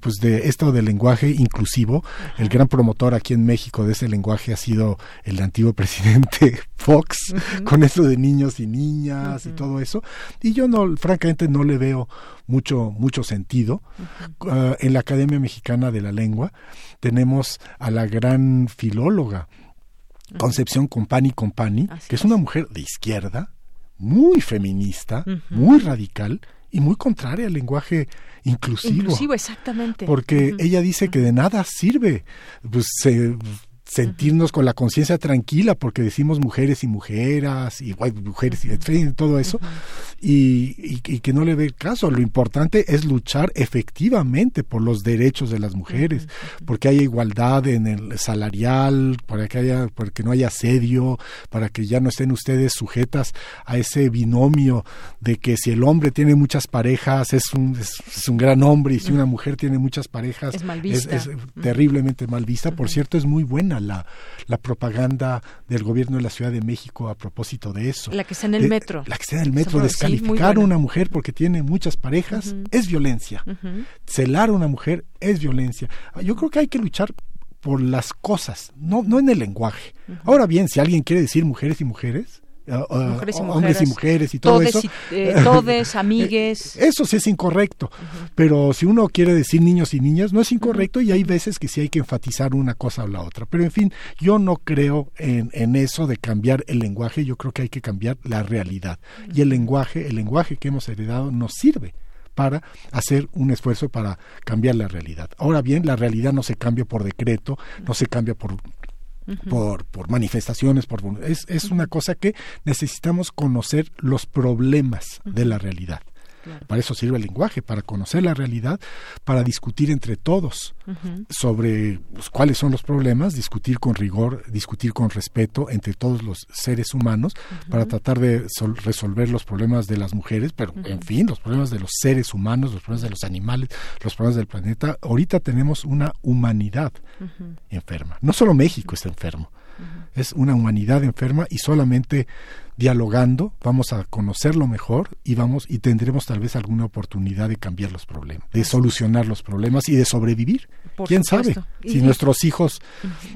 pues, de esto del lenguaje inclusivo. El gran promotor aquí en México de ese lenguaje ha sido el antiguo presidente Fox, con eso de niños y niñas y todo eso. Y yo no, francamente, no le veo mucho, mucho sentido. Ah, en la Academia Mexicana de la Lengua tenemos a la gran filóloga Concepción Compani Compani, que es una mujer de izquierda, muy feminista, muy radical y muy contraria al lenguaje inclusivo. Inclusivo, exactamente. Porque ella dice que de nada sirve pues, se, sentirnos con la conciencia tranquila porque decimos mujeres y mujeres y mujeres y todo eso y, que no le ve caso. Lo importante es luchar efectivamente por los derechos de las mujeres, porque haya igualdad en el salarial, para que haya, para que no haya asedio, para que ya no estén ustedes sujetas a ese binomio de que si el hombre tiene muchas parejas es un, es, un gran hombre y si una mujer tiene muchas parejas es, es terriblemente mal vista. Por cierto, es muy buena la, la propaganda del gobierno de la Ciudad de México a propósito de eso. La que está en el metro. La que está en el metro, descalificar a una mujer porque tiene muchas parejas es violencia. Celar a una mujer es violencia. Yo creo que hay que luchar por las cosas, no, no en el lenguaje. Ahora bien, si alguien quiere decir mujeres y mujeres, Uh, hombres y mujeres y todo eso. Eh, todes, [LAUGHS] amigues. Eso sí es incorrecto. Pero si uno quiere decir niños y niñas, no es incorrecto y hay veces que sí hay que enfatizar una cosa o la otra. Pero en fin, yo no creo en, en eso de cambiar el lenguaje, yo creo que hay que cambiar la realidad. Y el lenguaje, el lenguaje que hemos heredado nos sirve para hacer un esfuerzo para cambiar la realidad. Ahora bien, la realidad no se cambia por decreto, no se cambia por por, por manifestaciones, por, es, es una cosa que necesitamos conocer los problemas de la realidad. Para eso sirve el lenguaje, para conocer la realidad, para discutir entre todos sobre pues, cuáles son los problemas, discutir con rigor, discutir con respeto entre todos los seres humanos, para tratar de resolver los problemas de las mujeres, pero en fin, los problemas de los seres humanos, los problemas de los animales, los problemas del planeta. Ahorita tenemos una humanidad enferma. No solo México está enfermo, es una humanidad enferma y solamente dialogando, vamos a conocerlo mejor y vamos y tendremos tal vez alguna oportunidad de cambiar los problemas, de solucionar los problemas y de sobrevivir. ¿Quién sabe si nuestros hijos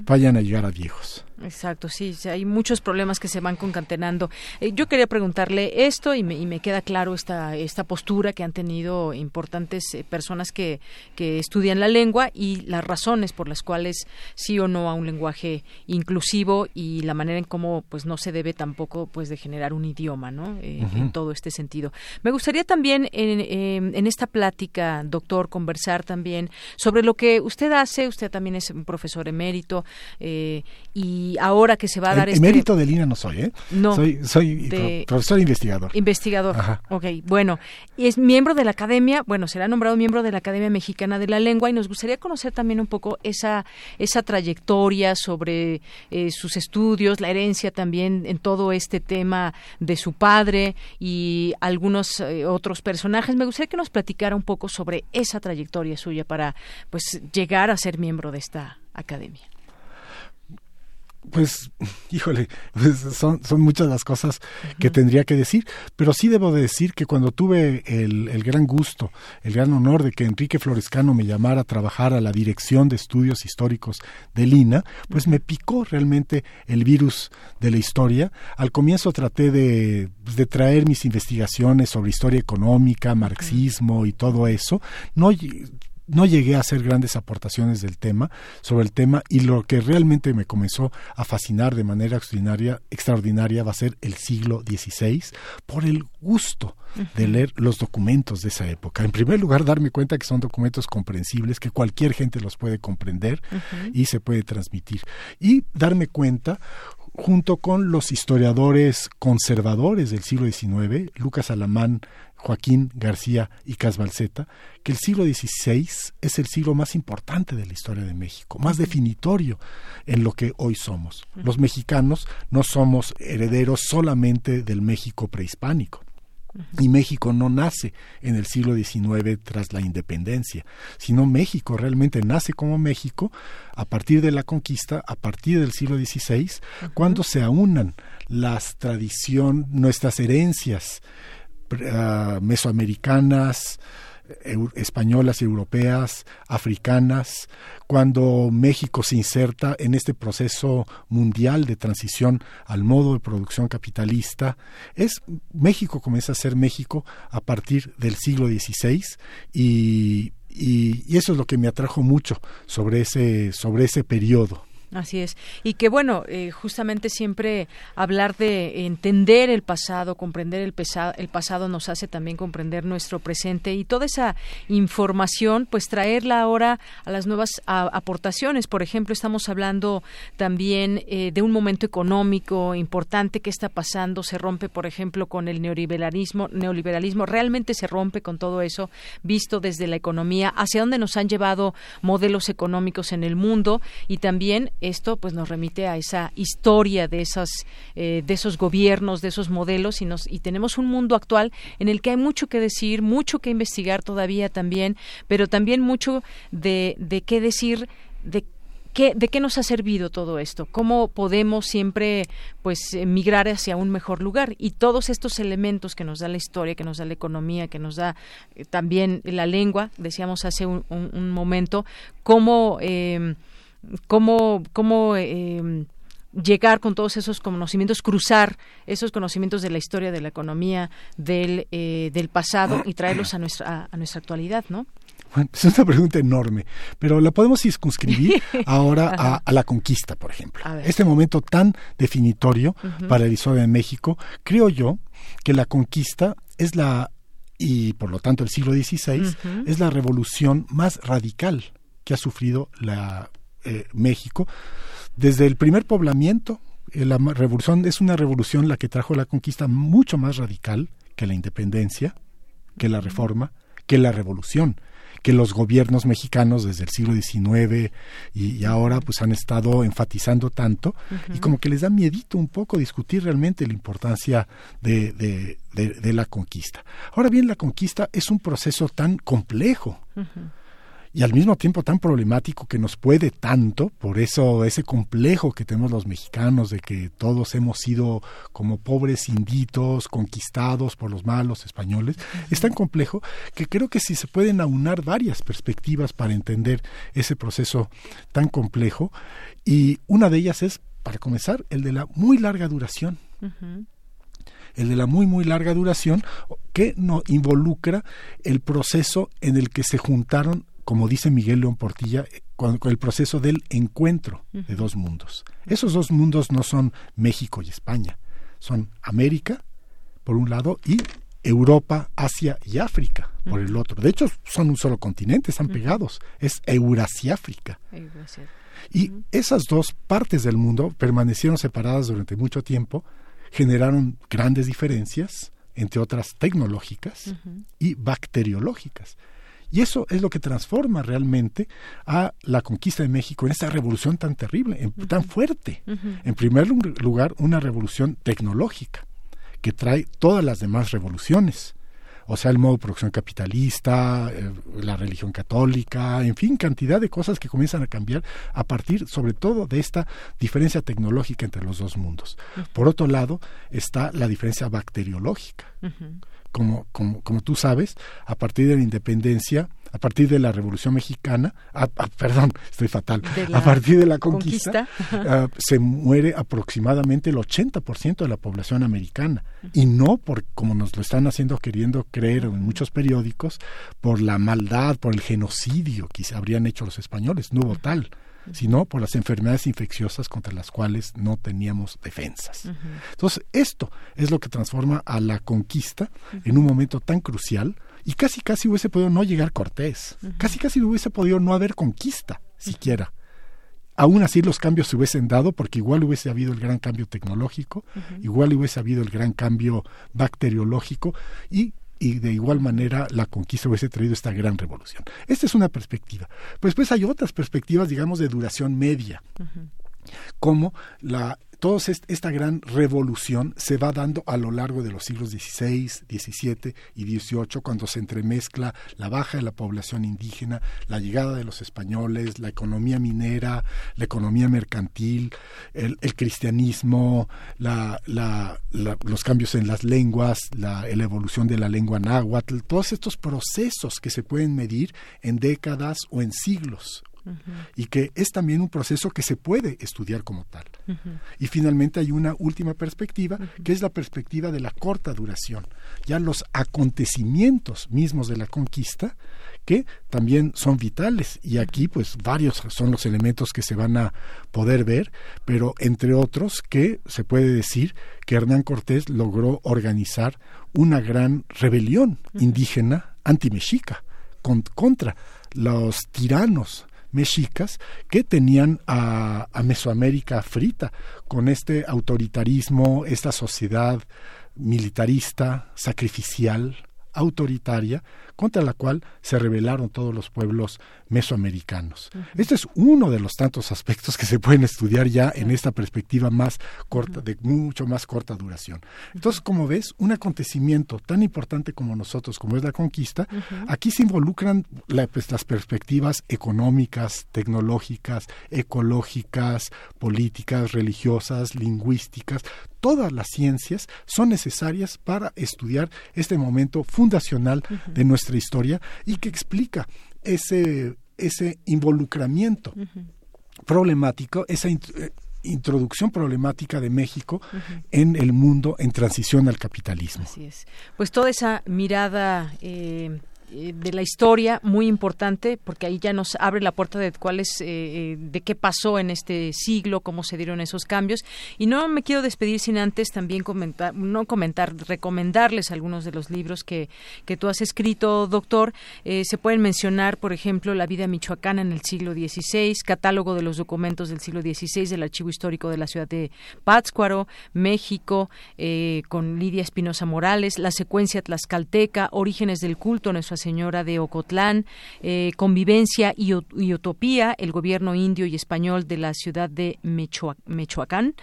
vayan a llegar a viejos? Exacto, sí, hay muchos problemas que se van concatenando. Eh, yo quería preguntarle esto y me, y me, queda claro esta, esta postura que han tenido importantes eh, personas que, que estudian la lengua y las razones por las cuales sí o no a un lenguaje inclusivo y la manera en cómo pues no se debe tampoco pues de generar un idioma, ¿no? Eh, en todo este sentido. Me gustaría también en, en esta plática, doctor, conversar también sobre lo que usted hace. Usted también es un profesor emérito y ahora que se va a dar el, este... Emérito de Lina no soy, ¿eh? No. Soy, soy profesor investigador. Investigador. Ajá. Ok, bueno. Y es miembro de la Academia, bueno, será nombrado miembro de la Academia Mexicana de la Lengua y nos gustaría conocer también un poco esa, esa trayectoria sobre eh, sus estudios, la herencia también en todo este tema de su padre y algunos eh, otros personajes. Me gustaría que nos platicara un poco sobre esa trayectoria suya para pues llegar a ser miembro de esta academia pues, [LAUGHS] híjole, pues son, son muchas las cosas que tendría que decir, pero sí debo de decir que cuando tuve el, el, gran gusto, el gran honor de que Enrique Florescano me llamara a trabajar a la Dirección de Estudios Históricos de Lina, pues me picó realmente el virus de la historia. Al comienzo traté de, pues, de traer mis investigaciones sobre historia económica, marxismo y todo eso. No no llegué a hacer grandes aportaciones del tema, sobre el tema, y lo que realmente me comenzó a fascinar de manera extraordinaria, extraordinaria va a ser el siglo XVI, por el gusto de leer los documentos de esa época. En primer lugar, darme cuenta que son documentos comprensibles, que cualquier gente los puede comprender y se puede transmitir. Y darme cuenta junto con los historiadores conservadores del siglo XIX, Lucas Alamán, Joaquín García y Casbalceta, que el siglo XVI es el siglo más importante de la historia de México, más definitorio en lo que hoy somos. Los mexicanos no somos herederos solamente del México prehispánico. Y México no nace en el siglo XIX tras la independencia, sino México realmente nace como México a partir de la conquista, a partir del siglo XVI, cuando se aunan las tradiciones, nuestras herencias uh, mesoamericanas, españolas, europeas, africanas, cuando México se inserta en este proceso mundial de transición al modo de producción capitalista, es México comienza a ser México a partir del siglo XVI y, y, eso es lo que me atrajo mucho sobre ese, sobre ese periodo. Así es. Y que bueno, eh, justamente siempre hablar de entender el pasado, comprender el, el pasado nos hace también comprender nuestro presente y toda esa información, pues traerla ahora a las nuevas aportaciones. Por ejemplo, estamos hablando también eh, de un momento económico importante que está pasando. Se rompe, por ejemplo, con el neoliberalismo. Neoliberalismo realmente se rompe con todo eso, visto desde la economía, hacia dónde nos han llevado modelos económicos en el mundo y también esto pues nos remite a esa historia de esas eh, de esos gobiernos de esos modelos y nos y tenemos un mundo actual en el que hay mucho que decir mucho que investigar todavía también pero también mucho de, de qué decir de ¿Qué, ¿De qué nos ha servido todo esto? ¿Cómo podemos siempre pues migrar hacia un mejor lugar? Y todos estos elementos que nos da la historia, que nos da la economía, que nos da eh, también la lengua, decíamos hace un, momento, cómo eh, cómo, cómo eh, llegar con todos esos conocimientos, cruzar esos conocimientos de la historia, de la economía, del, eh, del pasado y traerlos a nuestra, a, nuestra actualidad, ¿no? Bueno, es una pregunta enorme, pero la podemos circunscribir [LAUGHS] ahora a, la conquista, por ejemplo. Este momento tan definitorio para la historia de México, creo yo que la conquista es la, y por lo tanto el siglo XVI, es la revolución más radical que ha sufrido la eh, México, desde el primer poblamiento, eh, la revolución es una revolución la que trajo la conquista mucho más radical que la independencia, que la reforma, que la revolución que los gobiernos mexicanos desde el siglo XIX y, ahora pues han estado enfatizando tanto y como que les da miedito un poco discutir realmente la importancia de, de, la conquista. Ahora bien, la conquista es un proceso tan complejo y al mismo tiempo tan problemático que nos puede tanto, por eso ese complejo que tenemos los mexicanos de que todos hemos sido como pobres inditos conquistados por los malos españoles, es tan complejo que creo que si se pueden aunar varias perspectivas para entender ese proceso tan complejo. Y una de ellas es, para comenzar, el de la muy larga duración. el de la muy muy larga duración que no involucra el proceso en el que se juntaron como dice Miguel León Portilla, con, el proceso del encuentro de dos mundos. Esos dos mundos no son México y España, son América, por un lado, y Europa, Asia y África, por el otro. De hecho, son un solo continente, están pegados. Es Eurasiáfrica. Y esas dos partes del mundo permanecieron separadas durante mucho tiempo, generaron grandes diferencias, entre otras tecnológicas y bacteriológicas. Y eso es lo que transforma realmente a la conquista de México en esta revolución tan terrible, tan fuerte. En primer lugar, una revolución tecnológica que trae todas las demás revoluciones. O sea, el modo de producción capitalista, eh, la religión católica, en fin, cantidad de cosas que comienzan a cambiar a partir, sobre todo, de esta diferencia tecnológica entre los dos mundos. Por otro lado, está la diferencia bacteriológica como, como, como tú sabes, a partir de la independencia, a partir de la Revolución Mexicana, perdón, estoy fatal, a partir de la conquista, ah, se muere aproximadamente el 80% de la población americana. Y no por, como nos lo están haciendo queriendo creer en muchos periódicos, por la maldad, por el genocidio que se habrían hecho los españoles. No hubo tal sino por las enfermedades infecciosas contra las cuales no teníamos defensas. Entonces, esto es lo que transforma a la conquista en un momento tan crucial y casi casi hubiese podido no llegar Cortés, casi casi hubiese podido no haber conquista siquiera. Aún así los cambios se hubiesen dado porque igual hubiese habido el gran cambio tecnológico, igual hubiese habido el gran cambio bacteriológico y y de igual manera la conquista hubiese traído esta gran revolución. Esta es una perspectiva. Pues pues hay otras perspectivas, digamos, de duración media, como la toda esta gran revolución se va dando a lo largo de los siglos XVI, XVII y XVIII, cuando se entremezcla la baja de la población indígena, la llegada de los españoles, la economía minera, la economía mercantil, el, cristianismo, los cambios en las lenguas, la evolución de la lengua náhuatl, todos estos procesos que se pueden medir en décadas o en siglos y que es también un proceso que se puede estudiar como tal. Y finalmente hay una última perspectiva, que es la perspectiva de la corta duración, ya los acontecimientos mismos de la conquista, que también son vitales. Y aquí pues varios son los elementos que se van a poder ver, pero entre otros que se puede decir que Hernán Cortés logró organizar una gran rebelión indígena antimexica contra los tiranos mexicas que tenían a, Mesoamérica frita con este autoritarismo, esta sociedad militarista, sacrificial, autoritaria, contra la cual se rebelaron todos los pueblos mesoamericanos. Este es uno de los tantos aspectos que se pueden estudiar ya en esta perspectiva más corta, de mucho más corta duración. Entonces, como ves, un acontecimiento tan importante como nosotros, como es la conquista, aquí se involucran pues, las perspectivas económicas, tecnológicas, ecológicas, políticas, religiosas, lingüísticas, todas las ciencias son necesarias para estudiar este momento fundacional de nuestra historia y que explica ese, ese involucramiento problemático, esa eh, introducción problemática de México en el mundo en transición al capitalismo. Así es. Pues toda esa mirada eh, eh, de la historia muy importante porque ahí ya nos abre la puerta de cuáles eh, eh, de qué pasó en este siglo cómo se dieron esos cambios. Y no me quiero despedir sin antes también comentar no comentar recomendarles algunos de los libros que, que tú has escrito doctor. Se pueden mencionar por ejemplo la vida michoacana en el siglo XVI catálogo de los documentos del siglo XVI del archivo histórico de la ciudad de Pátzcuaro México con Lidia Espinosa Morales la secuencia tlaxcalteca orígenes del culto nuestra Señora de Ocotlán, eh, Convivencia y, Utopía, el gobierno indio y español de la ciudad de Mechoacán,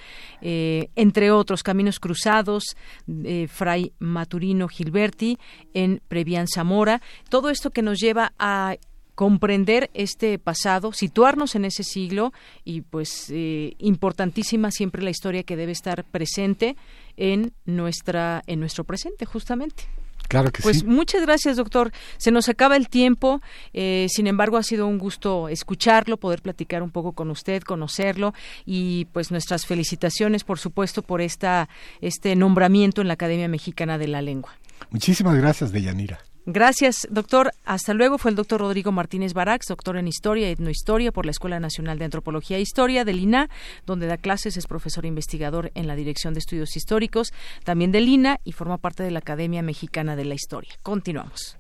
eh, entre otros, Caminos Cruzados, eh, Fray Maturino Gilberti, en Previan Zamora. Todo esto que nos lleva a comprender este pasado, situarnos en ese siglo y pues importantísima siempre la historia que debe estar presente en nuestra en nuestro presente justamente. Claro que pues sí. muchas gracias, doctor. Se nos acaba el tiempo. Eh, sin embargo, ha sido un gusto escucharlo, poder platicar un poco con usted, conocerlo y pues nuestras felicitaciones, por supuesto, por esta este nombramiento en la Academia Mexicana de la Lengua. Muchísimas gracias, Deyanira. Gracias, doctor. Hasta luego. Fue el doctor Rodrigo Martínez Barax, doctor en Historia y Etnohistoria por la Escuela Nacional de Antropología e Historia del INA, donde da clases, es profesor investigador en la Dirección de Estudios Históricos, también del INA y forma parte de la Academia Mexicana de la Historia. Continuamos.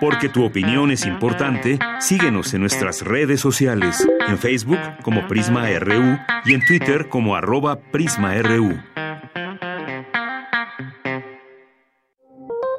Porque tu opinión es importante, síguenos en nuestras redes sociales, en Facebook como Prisma RU y en Twitter como arroba PrismaRU.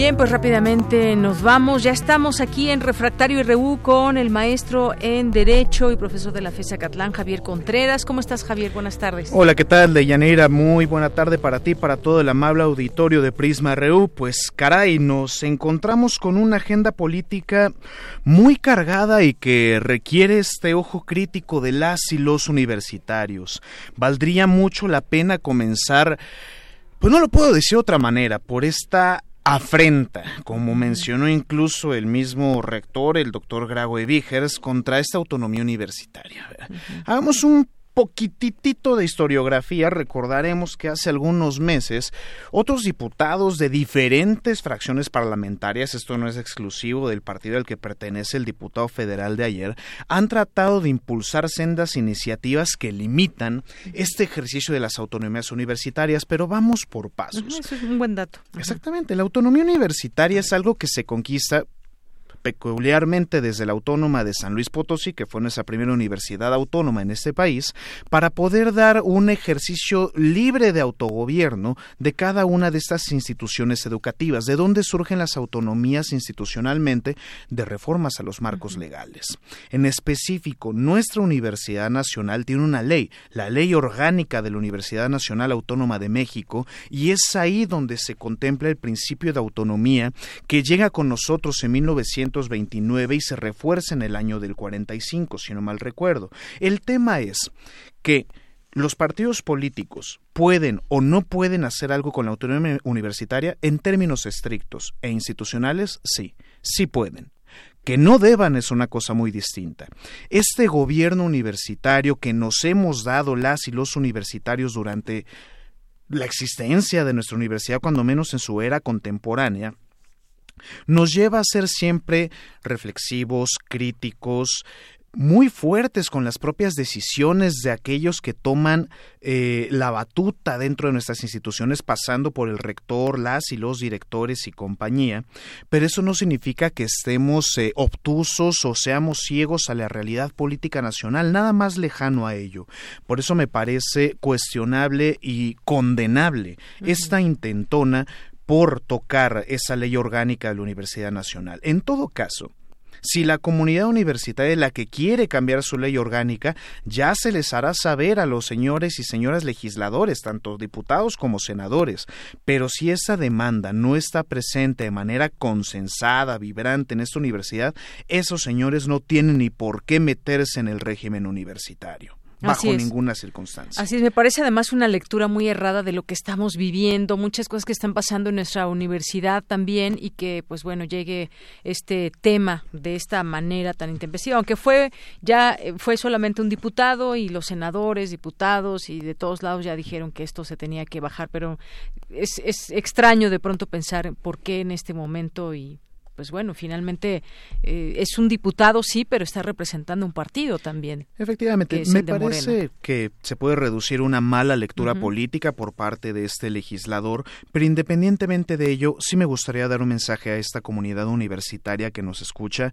Bien, pues rápidamente nos vamos. Ya estamos aquí en Refractario y Reú con el maestro en Derecho y profesor de la FESA Catlán, Javier Contreras. ¿Cómo estás, Javier? Buenas tardes. Hola, ¿qué tal, Deyanira? Muy buena tarde para ti, para todo el amable auditorio de Prisma Reú. Pues, caray, nos encontramos con una agenda política muy cargada y que requiere este ojo crítico de las y los universitarios. Valdría mucho la pena comenzar, pues no lo puedo decir de otra manera, por esta afrenta, como mencionó incluso el mismo rector, el doctor Grago Evigers, contra esta autonomía universitaria. Hagamos un poquitito de historiografía, recordaremos que hace algunos meses otros diputados de diferentes fracciones parlamentarias, esto no es exclusivo del partido al que pertenece el diputado federal de ayer, han tratado de impulsar sendas iniciativas que limitan este ejercicio de las autonomías universitarias, pero vamos por pasos. Eso es un buen dato. Exactamente, la autonomía universitaria es algo que se conquista peculiarmente desde la Autónoma de San Luis Potosí, que fue nuestra primera universidad autónoma en este país, para poder dar un ejercicio libre de autogobierno de cada una de estas instituciones educativas, de dónde surgen las autonomías institucionalmente de reformas a los marcos legales. En específico, nuestra Universidad Nacional tiene una ley, la Ley Orgánica de la Universidad Nacional Autónoma de México, y es ahí donde se contempla el principio de autonomía que llega con nosotros en 1900 y se refuerza en el año del 45, si no mal recuerdo. El tema es que los partidos políticos pueden o no pueden hacer algo con la autonomía universitaria en términos estrictos e institucionales, sí, sí pueden. Que no deban es una cosa muy distinta. Este gobierno universitario que nos hemos dado las y los universitarios durante la existencia de nuestra universidad, cuando menos en su era contemporánea, nos lleva a ser siempre reflexivos, críticos, muy fuertes con las propias decisiones de aquellos que toman eh, la batuta dentro de nuestras instituciones, pasando por el rector, las y los directores y compañía, pero eso no significa que estemos eh, obtusos o seamos ciegos a la realidad política nacional, nada más lejano a ello. Por eso me parece cuestionable y condenable esta intentona por tocar esa ley orgánica de la Universidad Nacional. En todo caso, si la comunidad universitaria es la que quiere cambiar su ley orgánica, ya se les hará saber a los señores y señoras legisladores, tanto diputados como senadores. Pero si esa demanda no está presente de manera consensada, vibrante en esta universidad, esos señores no tienen ni por qué meterse en el régimen universitario bajo ninguna circunstancia. Así es, me parece además una lectura muy errada de lo que estamos viviendo, muchas cosas que están pasando en nuestra universidad también y que pues bueno, llegue este tema de esta manera tan intempestiva, aunque fue ya eh, fue solamente un diputado y los senadores, diputados y de todos lados ya dijeron que esto se tenía que bajar, pero es, es extraño de pronto pensar por qué en este momento y pues bueno, finalmente eh, es un diputado, sí, pero está representando un partido también. Efectivamente, me parece que se puede reducir una mala lectura política por parte de este legislador, pero independientemente de ello, sí me gustaría dar un mensaje a esta comunidad universitaria que nos escucha.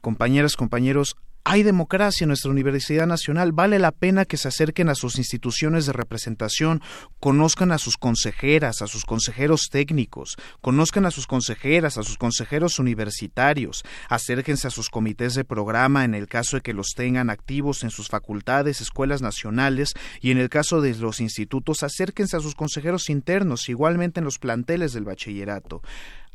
Compañeras, compañeros, hay democracia en nuestra Universidad Nacional, vale la pena que se acerquen a sus instituciones de representación, conozcan a sus consejeras, a sus consejeros técnicos, conozcan a sus consejeras, a sus consejeros universitarios, acérquense a sus comités de programa en el caso de que los tengan activos en sus facultades, escuelas nacionales y en el caso de los institutos, acérquense a sus consejeros internos, igualmente en los planteles del bachillerato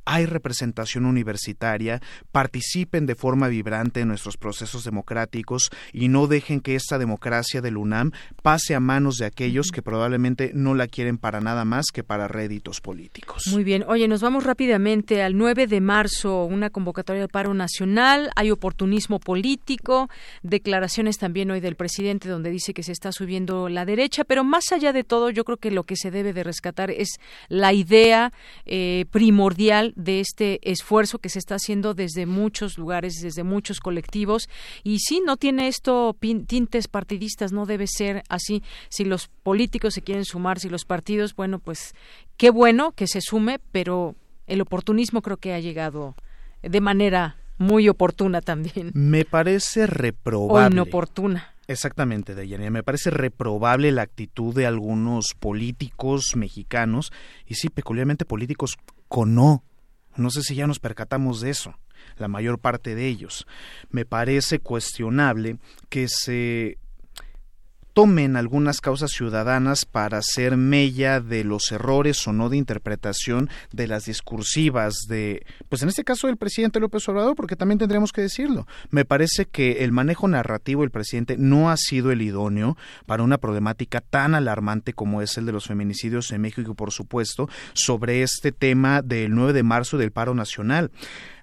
hay representación universitaria, participen de forma vibrante en nuestros procesos democráticos y no dejen que esta democracia del UNAM pase a manos de aquellos que probablemente no la quieren para nada más que para réditos políticos. Muy bien, oye, nos vamos rápidamente al 9 de marzo, una convocatoria de paro nacional, hay oportunismo político, declaraciones también hoy del presidente donde dice que se está subiendo la derecha, pero más allá de todo, yo creo que lo que se debe de rescatar es la idea eh, primordial de este esfuerzo que se está haciendo desde muchos lugares, desde muchos colectivos. Y sí, no tiene esto tintes partidistas, no debe ser así. Si los políticos se quieren sumar, si los partidos, bueno, pues qué bueno que se sume, pero el oportunismo creo que ha llegado de manera muy oportuna también. Me parece reprobable. O inoportuna. Exactamente, Deyanira. Me parece reprobable la actitud de algunos políticos mexicanos, y sí, peculiarmente políticos con no no sé si ya nos percatamos de eso, la mayor parte de ellos. Me parece cuestionable que se tomen algunas causas ciudadanas para hacer mella de los errores o no de interpretación de las discursivas de, pues en este caso del presidente López Obrador, porque también tendremos que decirlo. Me parece que el manejo narrativo del presidente no ha sido el idóneo para una problemática tan alarmante como es el de los feminicidios en México por supuesto sobre este tema del 9 de marzo del paro nacional.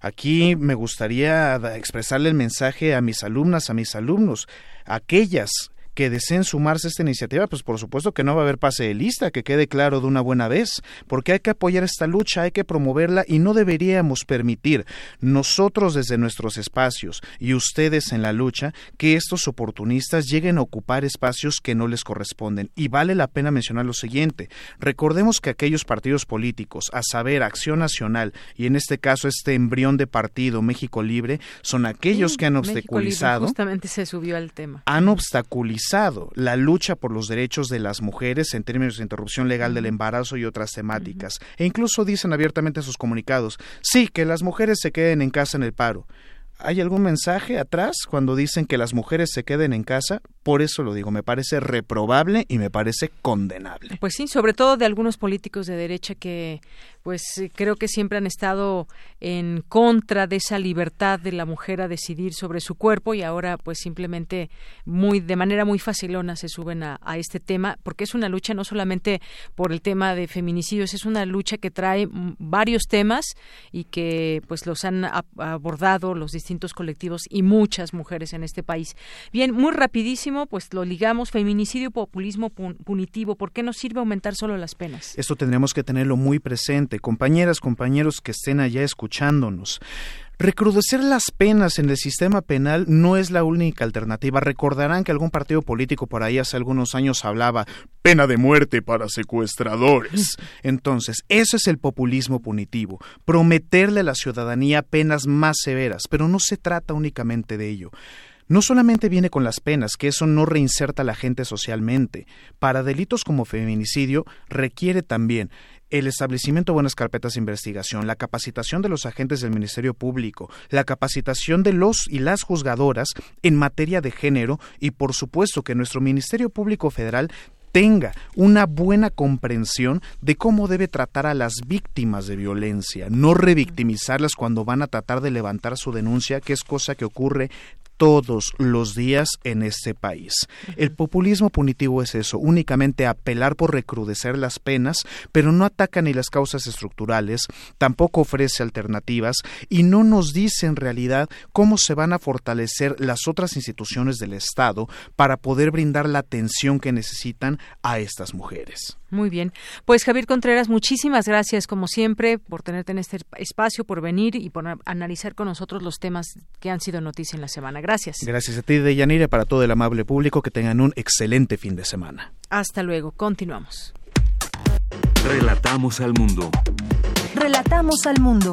Aquí me gustaría expresarle el mensaje a mis alumnas, a mis alumnos, aquellas que deseen sumarse a esta iniciativa, pues por supuesto que no va a haber pase de lista, que quede claro de una buena vez, porque hay que apoyar esta lucha, hay que promoverla y no deberíamos permitir nosotros desde nuestros espacios y ustedes en la lucha que estos oportunistas lleguen a ocupar espacios que no les corresponden. Y vale la pena mencionar lo siguiente, recordemos que aquellos partidos políticos, a saber, Acción Nacional y en este caso este embrión de partido México Libre, son aquellos que han obstaculizado. justamente se subió al tema. Han obstaculizado la lucha por los derechos de las mujeres en términos de interrupción legal del embarazo y otras temáticas. E incluso dicen abiertamente en sus comunicados, sí, que las mujeres se queden en casa en el paro. ¿Hay algún mensaje atrás cuando dicen que las mujeres se queden en casa? Por eso lo digo, me parece reprobable y me parece condenable. Pues sí, sobre todo de algunos políticos de derecha que pues eh, creo que siempre han estado en contra de esa libertad de la mujer a decidir sobre su cuerpo y ahora pues simplemente muy de manera muy facilona se suben a, este tema porque es una lucha no solamente por el tema de feminicidios es una lucha que trae varios temas y que pues los han abordado los distintos colectivos y muchas mujeres en este país bien muy rapidísimo pues lo ligamos feminicidio populismo punitivo ¿por qué no sirve aumentar solo las penas? Esto tendremos que tenerlo muy presente compañeras, compañeros que estén allá escuchándonos. Recrudecer las penas en el sistema penal no es la única alternativa. Recordarán que algún partido político por ahí hace algunos años hablaba pena de muerte para secuestradores. [LAUGHS] Entonces, eso es el populismo punitivo, prometerle a la ciudadanía penas más severas, pero no se trata únicamente de ello no solamente viene con las penas, que eso no reinserta a la gente socialmente. Para delitos como feminicidio requiere también el establecimiento de buenas carpetas de investigación, la capacitación de los agentes del Ministerio Público, la capacitación de los y las juzgadoras en materia de género y por supuesto que nuestro Ministerio Público Federal tenga una buena comprensión de cómo debe tratar a las víctimas de violencia, no revictimizarlas cuando van a tratar de levantar su denuncia, que es cosa que ocurre todos los días en este país. El populismo punitivo es eso, únicamente apelar por recrudecer las penas, pero no ataca ni las causas estructurales, tampoco ofrece alternativas y no nos dice en realidad cómo se van a fortalecer las otras instituciones del Estado para poder brindar la atención que necesitan a estas mujeres. Muy bien. Pues Javier Contreras, muchísimas gracias como siempre por tenerte en este espacio, por venir y por analizar con nosotros los temas que han sido noticia en la semana. Gracias. Gracias a ti, Deyanira, para todo el amable público. Que tengan un excelente fin de semana. Hasta luego. Continuamos. Relatamos al mundo. Relatamos al mundo.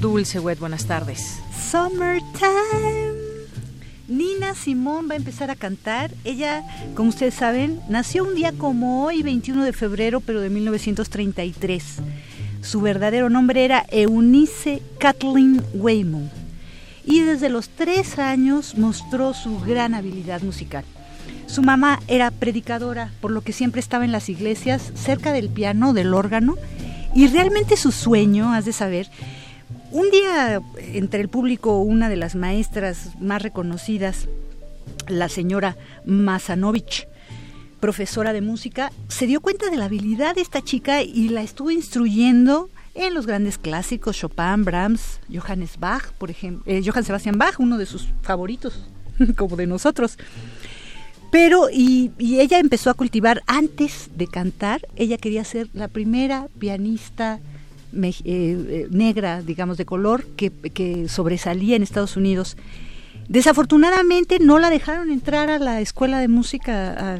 Dulce Wet, buenas tardes. Summertime. Nina Simón va a empezar a cantar. Ella, como ustedes saben, nació un día como hoy, 21 de febrero, pero de 1933. Su verdadero nombre era Eunice Kathleen Weymouth. Y desde los tres años mostró su gran habilidad musical. Su mamá era predicadora, por lo que siempre estaba en las iglesias, cerca del piano, del órgano, y realmente su sueño, has de saber, un día entre el público una de las maestras más reconocidas, la señora Masanovich, profesora de música, se dio cuenta de la habilidad de esta chica y la estuvo instruyendo en los grandes clásicos, Chopin, Brahms, Johannes Bach, por ejemplo, eh, Johann Sebastian Bach, uno de sus favoritos, [LAUGHS] como de nosotros. Pero, y, ella empezó a cultivar antes de cantar, ella quería ser la primera pianista eh, eh, negra, digamos, de color, que, sobresalía en Estados Unidos. Desafortunadamente no la dejaron entrar a la escuela de música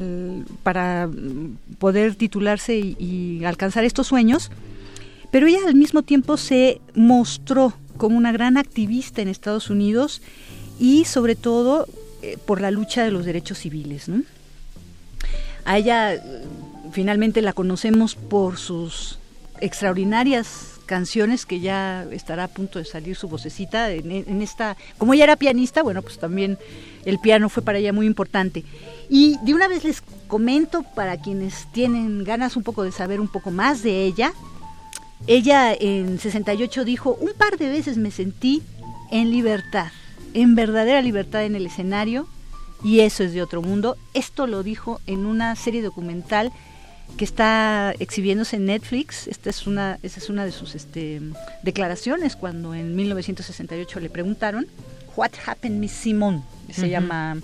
para poder titularse y, alcanzar estos sueños, pero ella al mismo tiempo se mostró como una gran activista en Estados Unidos y sobre todo eh, por la lucha de los derechos civiles. A ella finalmente la conocemos por sus extraordinarias canciones que ya estará a punto de salir su vocecita en, esta como ella era pianista bueno pues también el piano fue para ella muy importante. Y de una vez les comento para quienes tienen ganas un poco de saber un poco más de ella ella en 68 dijo un par de veces me sentí en libertad en verdadera libertad en el escenario y eso es de otro mundo esto lo dijo en una serie documental que está exhibiéndose en Netflix. Esta es una, esa es una de sus este, declaraciones cuando en 1968 le preguntaron What Happened Miss Simone, se llama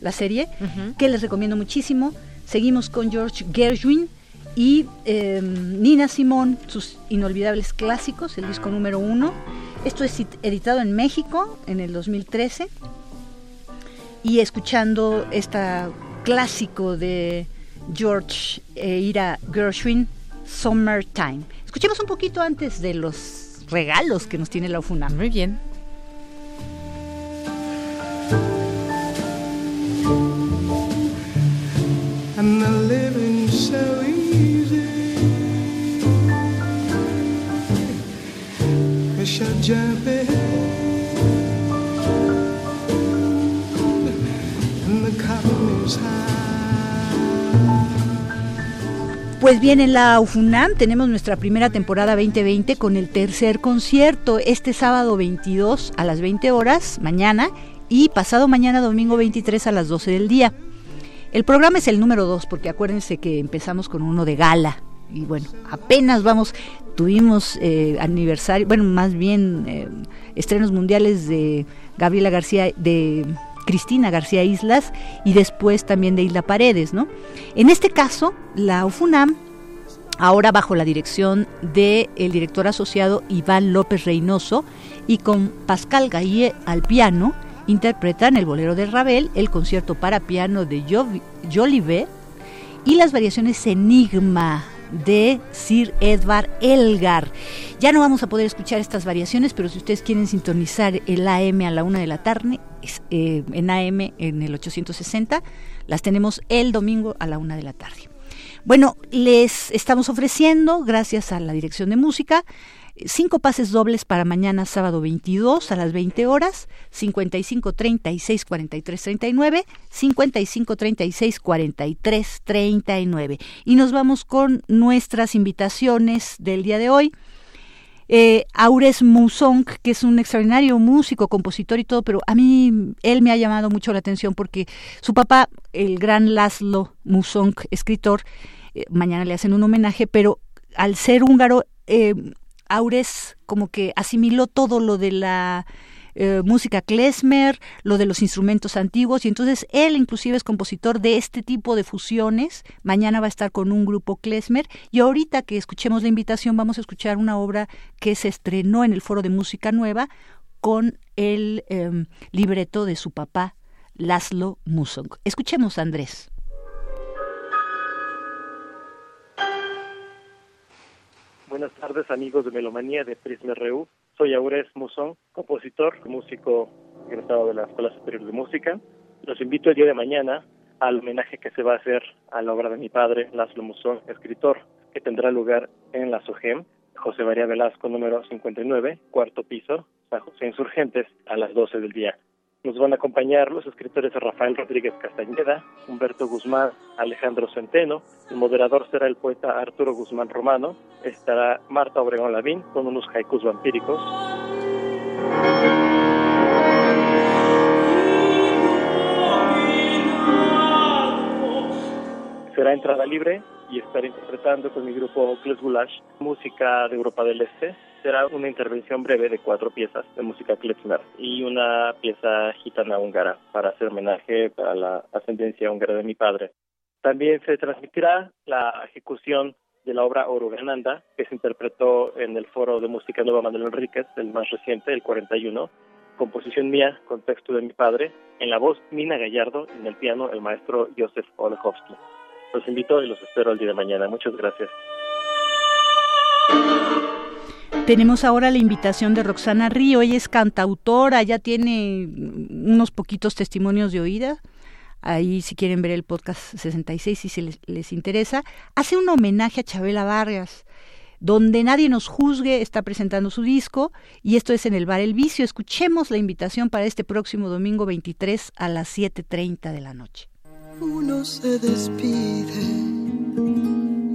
la serie, que les recomiendo muchísimo. Seguimos con George Gershwin y em, Nina Simone, sus inolvidables clásicos, el disco número uno. Esto es editado en México en el 2013 y escuchando esta clásico de George e Ira Gershwin, Summertime. Escuchemos un poquito antes de los regalos que nos tiene la UFUNAM. Muy bien. And the living so easy. Wish I'd jump And the cotton is high. Pues bien, en la UFUNAM tenemos nuestra primera temporada 2020 con el tercer concierto este sábado 22 a las 20 horas, mañana, y pasado mañana domingo 23 a las 12 del día. El programa es el número 2 porque acuérdense que empezamos con uno de gala y bueno, apenas vamos, tuvimos eh, aniversario, bueno, más bien eh, estrenos mundiales de Gabriela García, de Cristina García Islas y después también de Isla Paredes, ¿no? En este caso, la UFUNAM ahora bajo la dirección del director asociado Iván López Reynoso y con Pascal Gaillé al piano, interpretan el bolero de Ravel, el concierto para piano de Jolivet y las variaciones Enigma de Sir Edward Elgar. Ya no vamos a poder escuchar estas variaciones, pero si ustedes quieren sintonizar el AM a la una de la tarde, eh, en AM en el 860, las tenemos el domingo a la una de la tarde. Bueno, les estamos ofreciendo, gracias a la Dirección de Música, cinco pases dobles para mañana sábado 22 a las 20 horas, 55 36 43 39, 55 36 43 39. Y nos vamos con nuestras invitaciones del día de hoy. Eh, Aures Musong, que es un extraordinario músico, compositor y todo, pero a mí él me ha llamado mucho la atención porque su papá, el gran Laszlo Musong, escritor, eh, mañana le hacen un homenaje, pero al ser húngaro, eh, Aures como que asimiló todo lo de la eh, música klezmer, lo de los instrumentos antiguos, y entonces él inclusive es compositor de este tipo de fusiones. Mañana va a estar con un grupo klezmer, y ahorita que escuchemos la invitación vamos a escuchar una obra que se estrenó en el Foro de Música Nueva con el em, libreto de su papá, Laszlo Musong. Escuchemos Andrés. Buenas tardes amigos de Melomanía de Prisma RU. Soy Aures Musón, compositor, músico egresado de la Escuela Superior de Música. Los invito el día de mañana al homenaje que se va a hacer a la obra de mi padre, Laszlo Musón, escritor, que tendrá lugar en la SOGEM, José María Velasco, número 59, cuarto piso, San José Insurgentes, a las 12 del día. Nos van a acompañar los escritores Rafael Rodríguez Castañeda, Humberto Guzmán, Alejandro Centeno. El moderador será el poeta Arturo Guzmán Romano. Estará Marta Obregón Lavín con unos haikus vampíricos. Será entrada libre y estaré interpretando con mi grupo Club Gulash música de Europa del Este. Será una intervención breve de cuatro piezas de música klezmer y una pieza gitana húngara para hacer homenaje a la ascendencia húngara de mi padre. También se transmitirá la ejecución de la obra Orugananda, que se interpretó en el Foro de Música Nueva Manuel Enríquez, el más reciente, el 41, composición mía con texto de mi padre, en la voz Mina Gallardo y en el piano el maestro Josef Olechowski. Los invito y los espero el día de mañana. Muchas gracias. Tenemos ahora la invitación de Roxana Río, ella es cantautora, ya tiene unos poquitos testimonios de oída, ahí si quieren ver el podcast 66 si se les, les interesa, hace un homenaje a Chabela Vargas, donde nadie nos juzgue, está presentando su disco y esto es en el bar El Vicio. Escuchemos la invitación para este próximo domingo 23 a las 7.30 de la noche. Uno se despide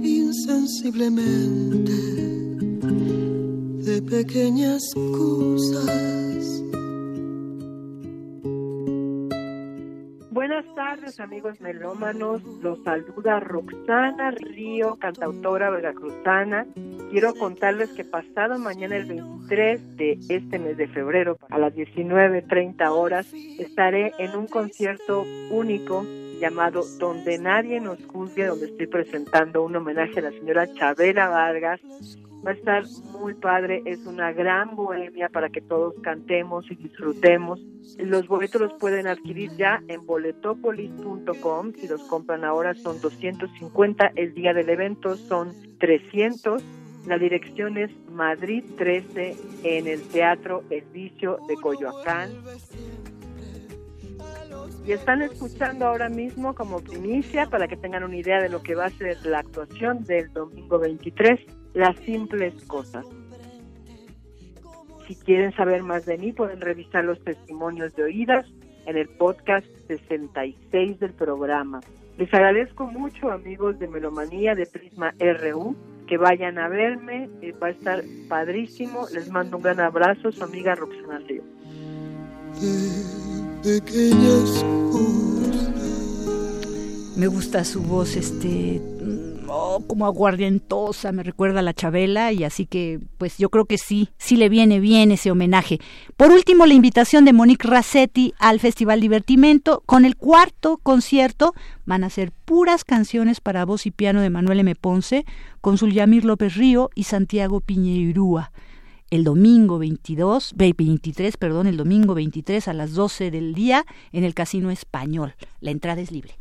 insensiblemente de pequeñas cosas Buenas tardes amigos melómanos, los saluda Roxana Río, cantautora veracruzana. Quiero contarles que pasado mañana el 23 de este mes de febrero a las 19.30 horas estaré en un concierto único llamado Donde Nadie Nos Juzgue, donde estoy presentando un homenaje a la señora Chabela Vargas va a estar muy padre, es una gran bohemia para que todos cantemos y disfrutemos. Los boletos los pueden adquirir ya en boletopolis.com, si los compran ahora son 250, el día del evento son 300. La dirección es Madrid 13 en el Teatro El Vicio de Coyoacán. Y están escuchando ahora mismo como primicia para que tengan una idea de lo que va a ser la actuación del domingo 23 las simples cosas. Si quieren saber más de mí, pueden revisar los testimonios de oídas en el podcast 66 del programa. Les agradezco mucho, amigos de Melomanía de Prisma RU, que vayan a verme, eh, va a estar padrísimo. Les mando un gran abrazo, su amiga Roxana Río. Me gusta su voz, este como aguardientosa, me recuerda a la Chabela y así que pues yo creo que sí, sí le viene bien ese homenaje. Por último, la invitación de Monique Rassetti al Festival Divertimento con el cuarto concierto van a ser puras canciones para voz y piano de Manuel M. Ponce con Zulyamir López Río y Santiago Piñeirúa el domingo 22, 23, perdón, el domingo 23 a las 12 del día en el Casino Español. La entrada es libre.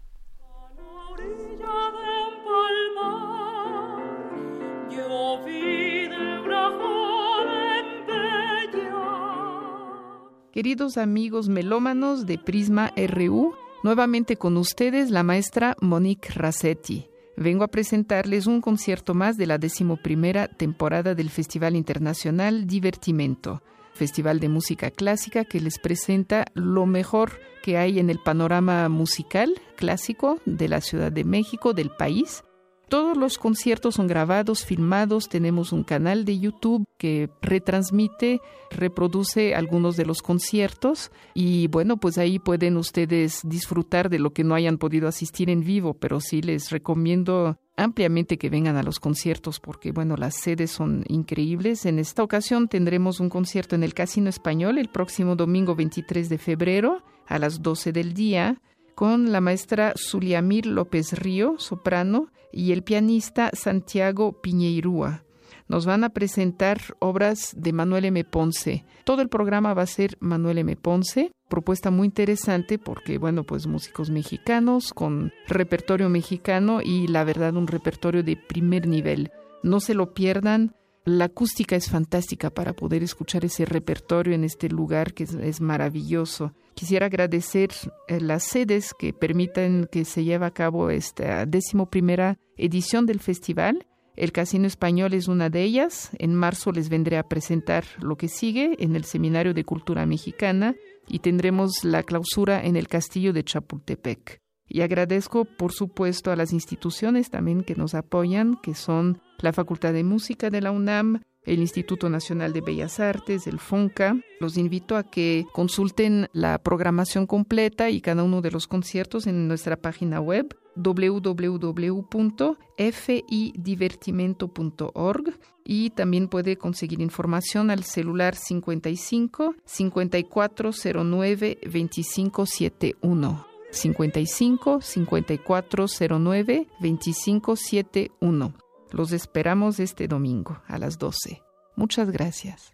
Queridos amigos melómanos de Prisma RU, nuevamente con ustedes la maestra Monique Rassetti. Vengo a presentarles un concierto más de la decimoprimera temporada del Festival Internacional Divertimento, festival de música clásica que les presenta lo mejor que hay en el panorama musical clásico de la Ciudad de México, del país todos los conciertos son grabados, filmados, tenemos un canal de YouTube que retransmite, reproduce algunos de los conciertos y bueno, pues ahí pueden ustedes disfrutar de lo que no hayan podido asistir en vivo, pero sí les recomiendo ampliamente que vengan a los conciertos porque bueno, las sedes son increíbles. En esta ocasión tendremos un concierto en el Casino Español el próximo domingo 23 de febrero a las 12 del día con la maestra Zuliamir López Río, soprano, y el pianista Santiago Piñeirúa. Nos van a presentar obras de Manuel M. Ponce. Todo el programa va a ser Manuel M. Ponce, propuesta muy interesante porque, bueno, pues músicos mexicanos con repertorio mexicano y la verdad un repertorio de primer nivel. No se lo pierdan. La acústica es fantástica para poder escuchar ese repertorio en este lugar que es, maravilloso. Quisiera agradecer eh, las sedes que permiten que se lleve a cabo esta décimo primera edición del festival. El Casino Español es una de ellas. En marzo les vendré a presentar lo que sigue en el Seminario de Cultura Mexicana y tendremos la clausura en el Castillo de Chapultepec. Y agradezco, por supuesto, a las instituciones también que nos apoyan, que son la Facultad de Música de la UNAM, el Instituto Nacional de Bellas Artes, el FONCA. Los invito a que consulten la programación completa y cada uno de los conciertos en nuestra página web www.fidivertimento.org y también puede conseguir información al celular 55 5409 2571. 55 5409 2571. Los esperamos este domingo a las 12. Muchas gracias.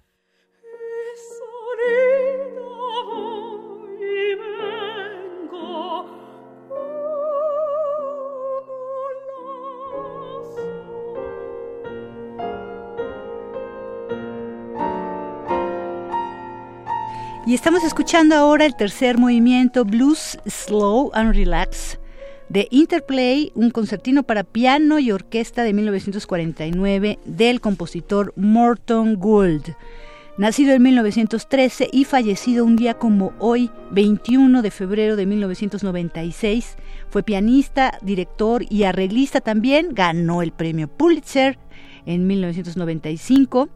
Y estamos escuchando ahora el tercer movimiento Blues Slow and Relax de Interplay, un concertino para piano y orquesta de 1949 del compositor Morton Gould. Nacido en 1913 y fallecido un día como hoy, 21 de febrero de 1996, fue pianista, director y arreglista también, ganó el premio Pulitzer en 1995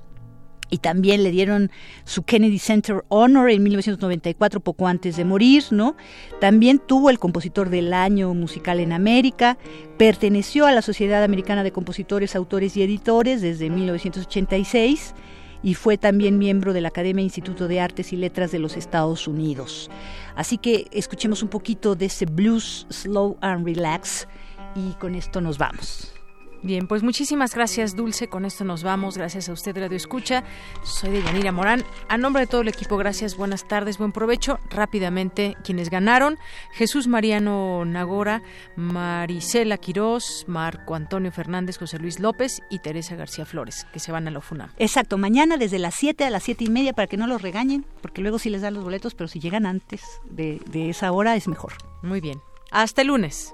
y también le dieron su Kennedy Center Honor en 1994, poco antes de morir, ¿no? También tuvo el compositor del año musical en América, perteneció a la Sociedad Americana de Compositores, Autores y Editores desde 1986 y fue también miembro de la Academia Instituto de Artes y Letras de los Estados Unidos. Así que escuchemos un poquito de ese blues slow and relax y con esto nos vamos. Bien, pues muchísimas gracias, Dulce. Con esto nos vamos. Gracias a usted, Radio Escucha. Soy de Yanira Morán. A nombre de todo el equipo, gracias, buenas tardes, buen provecho. Rápidamente, quienes ganaron: Jesús Mariano Nagora, Marisela Quirós, Marco Antonio Fernández, José Luis López y Teresa García Flores, que se van a la FUNAM. Exacto, mañana desde las 7 a las 7 y media para que no los regañen, porque luego sí les dan los boletos, pero si llegan antes de, de esa hora es mejor. Muy bien. Hasta el lunes.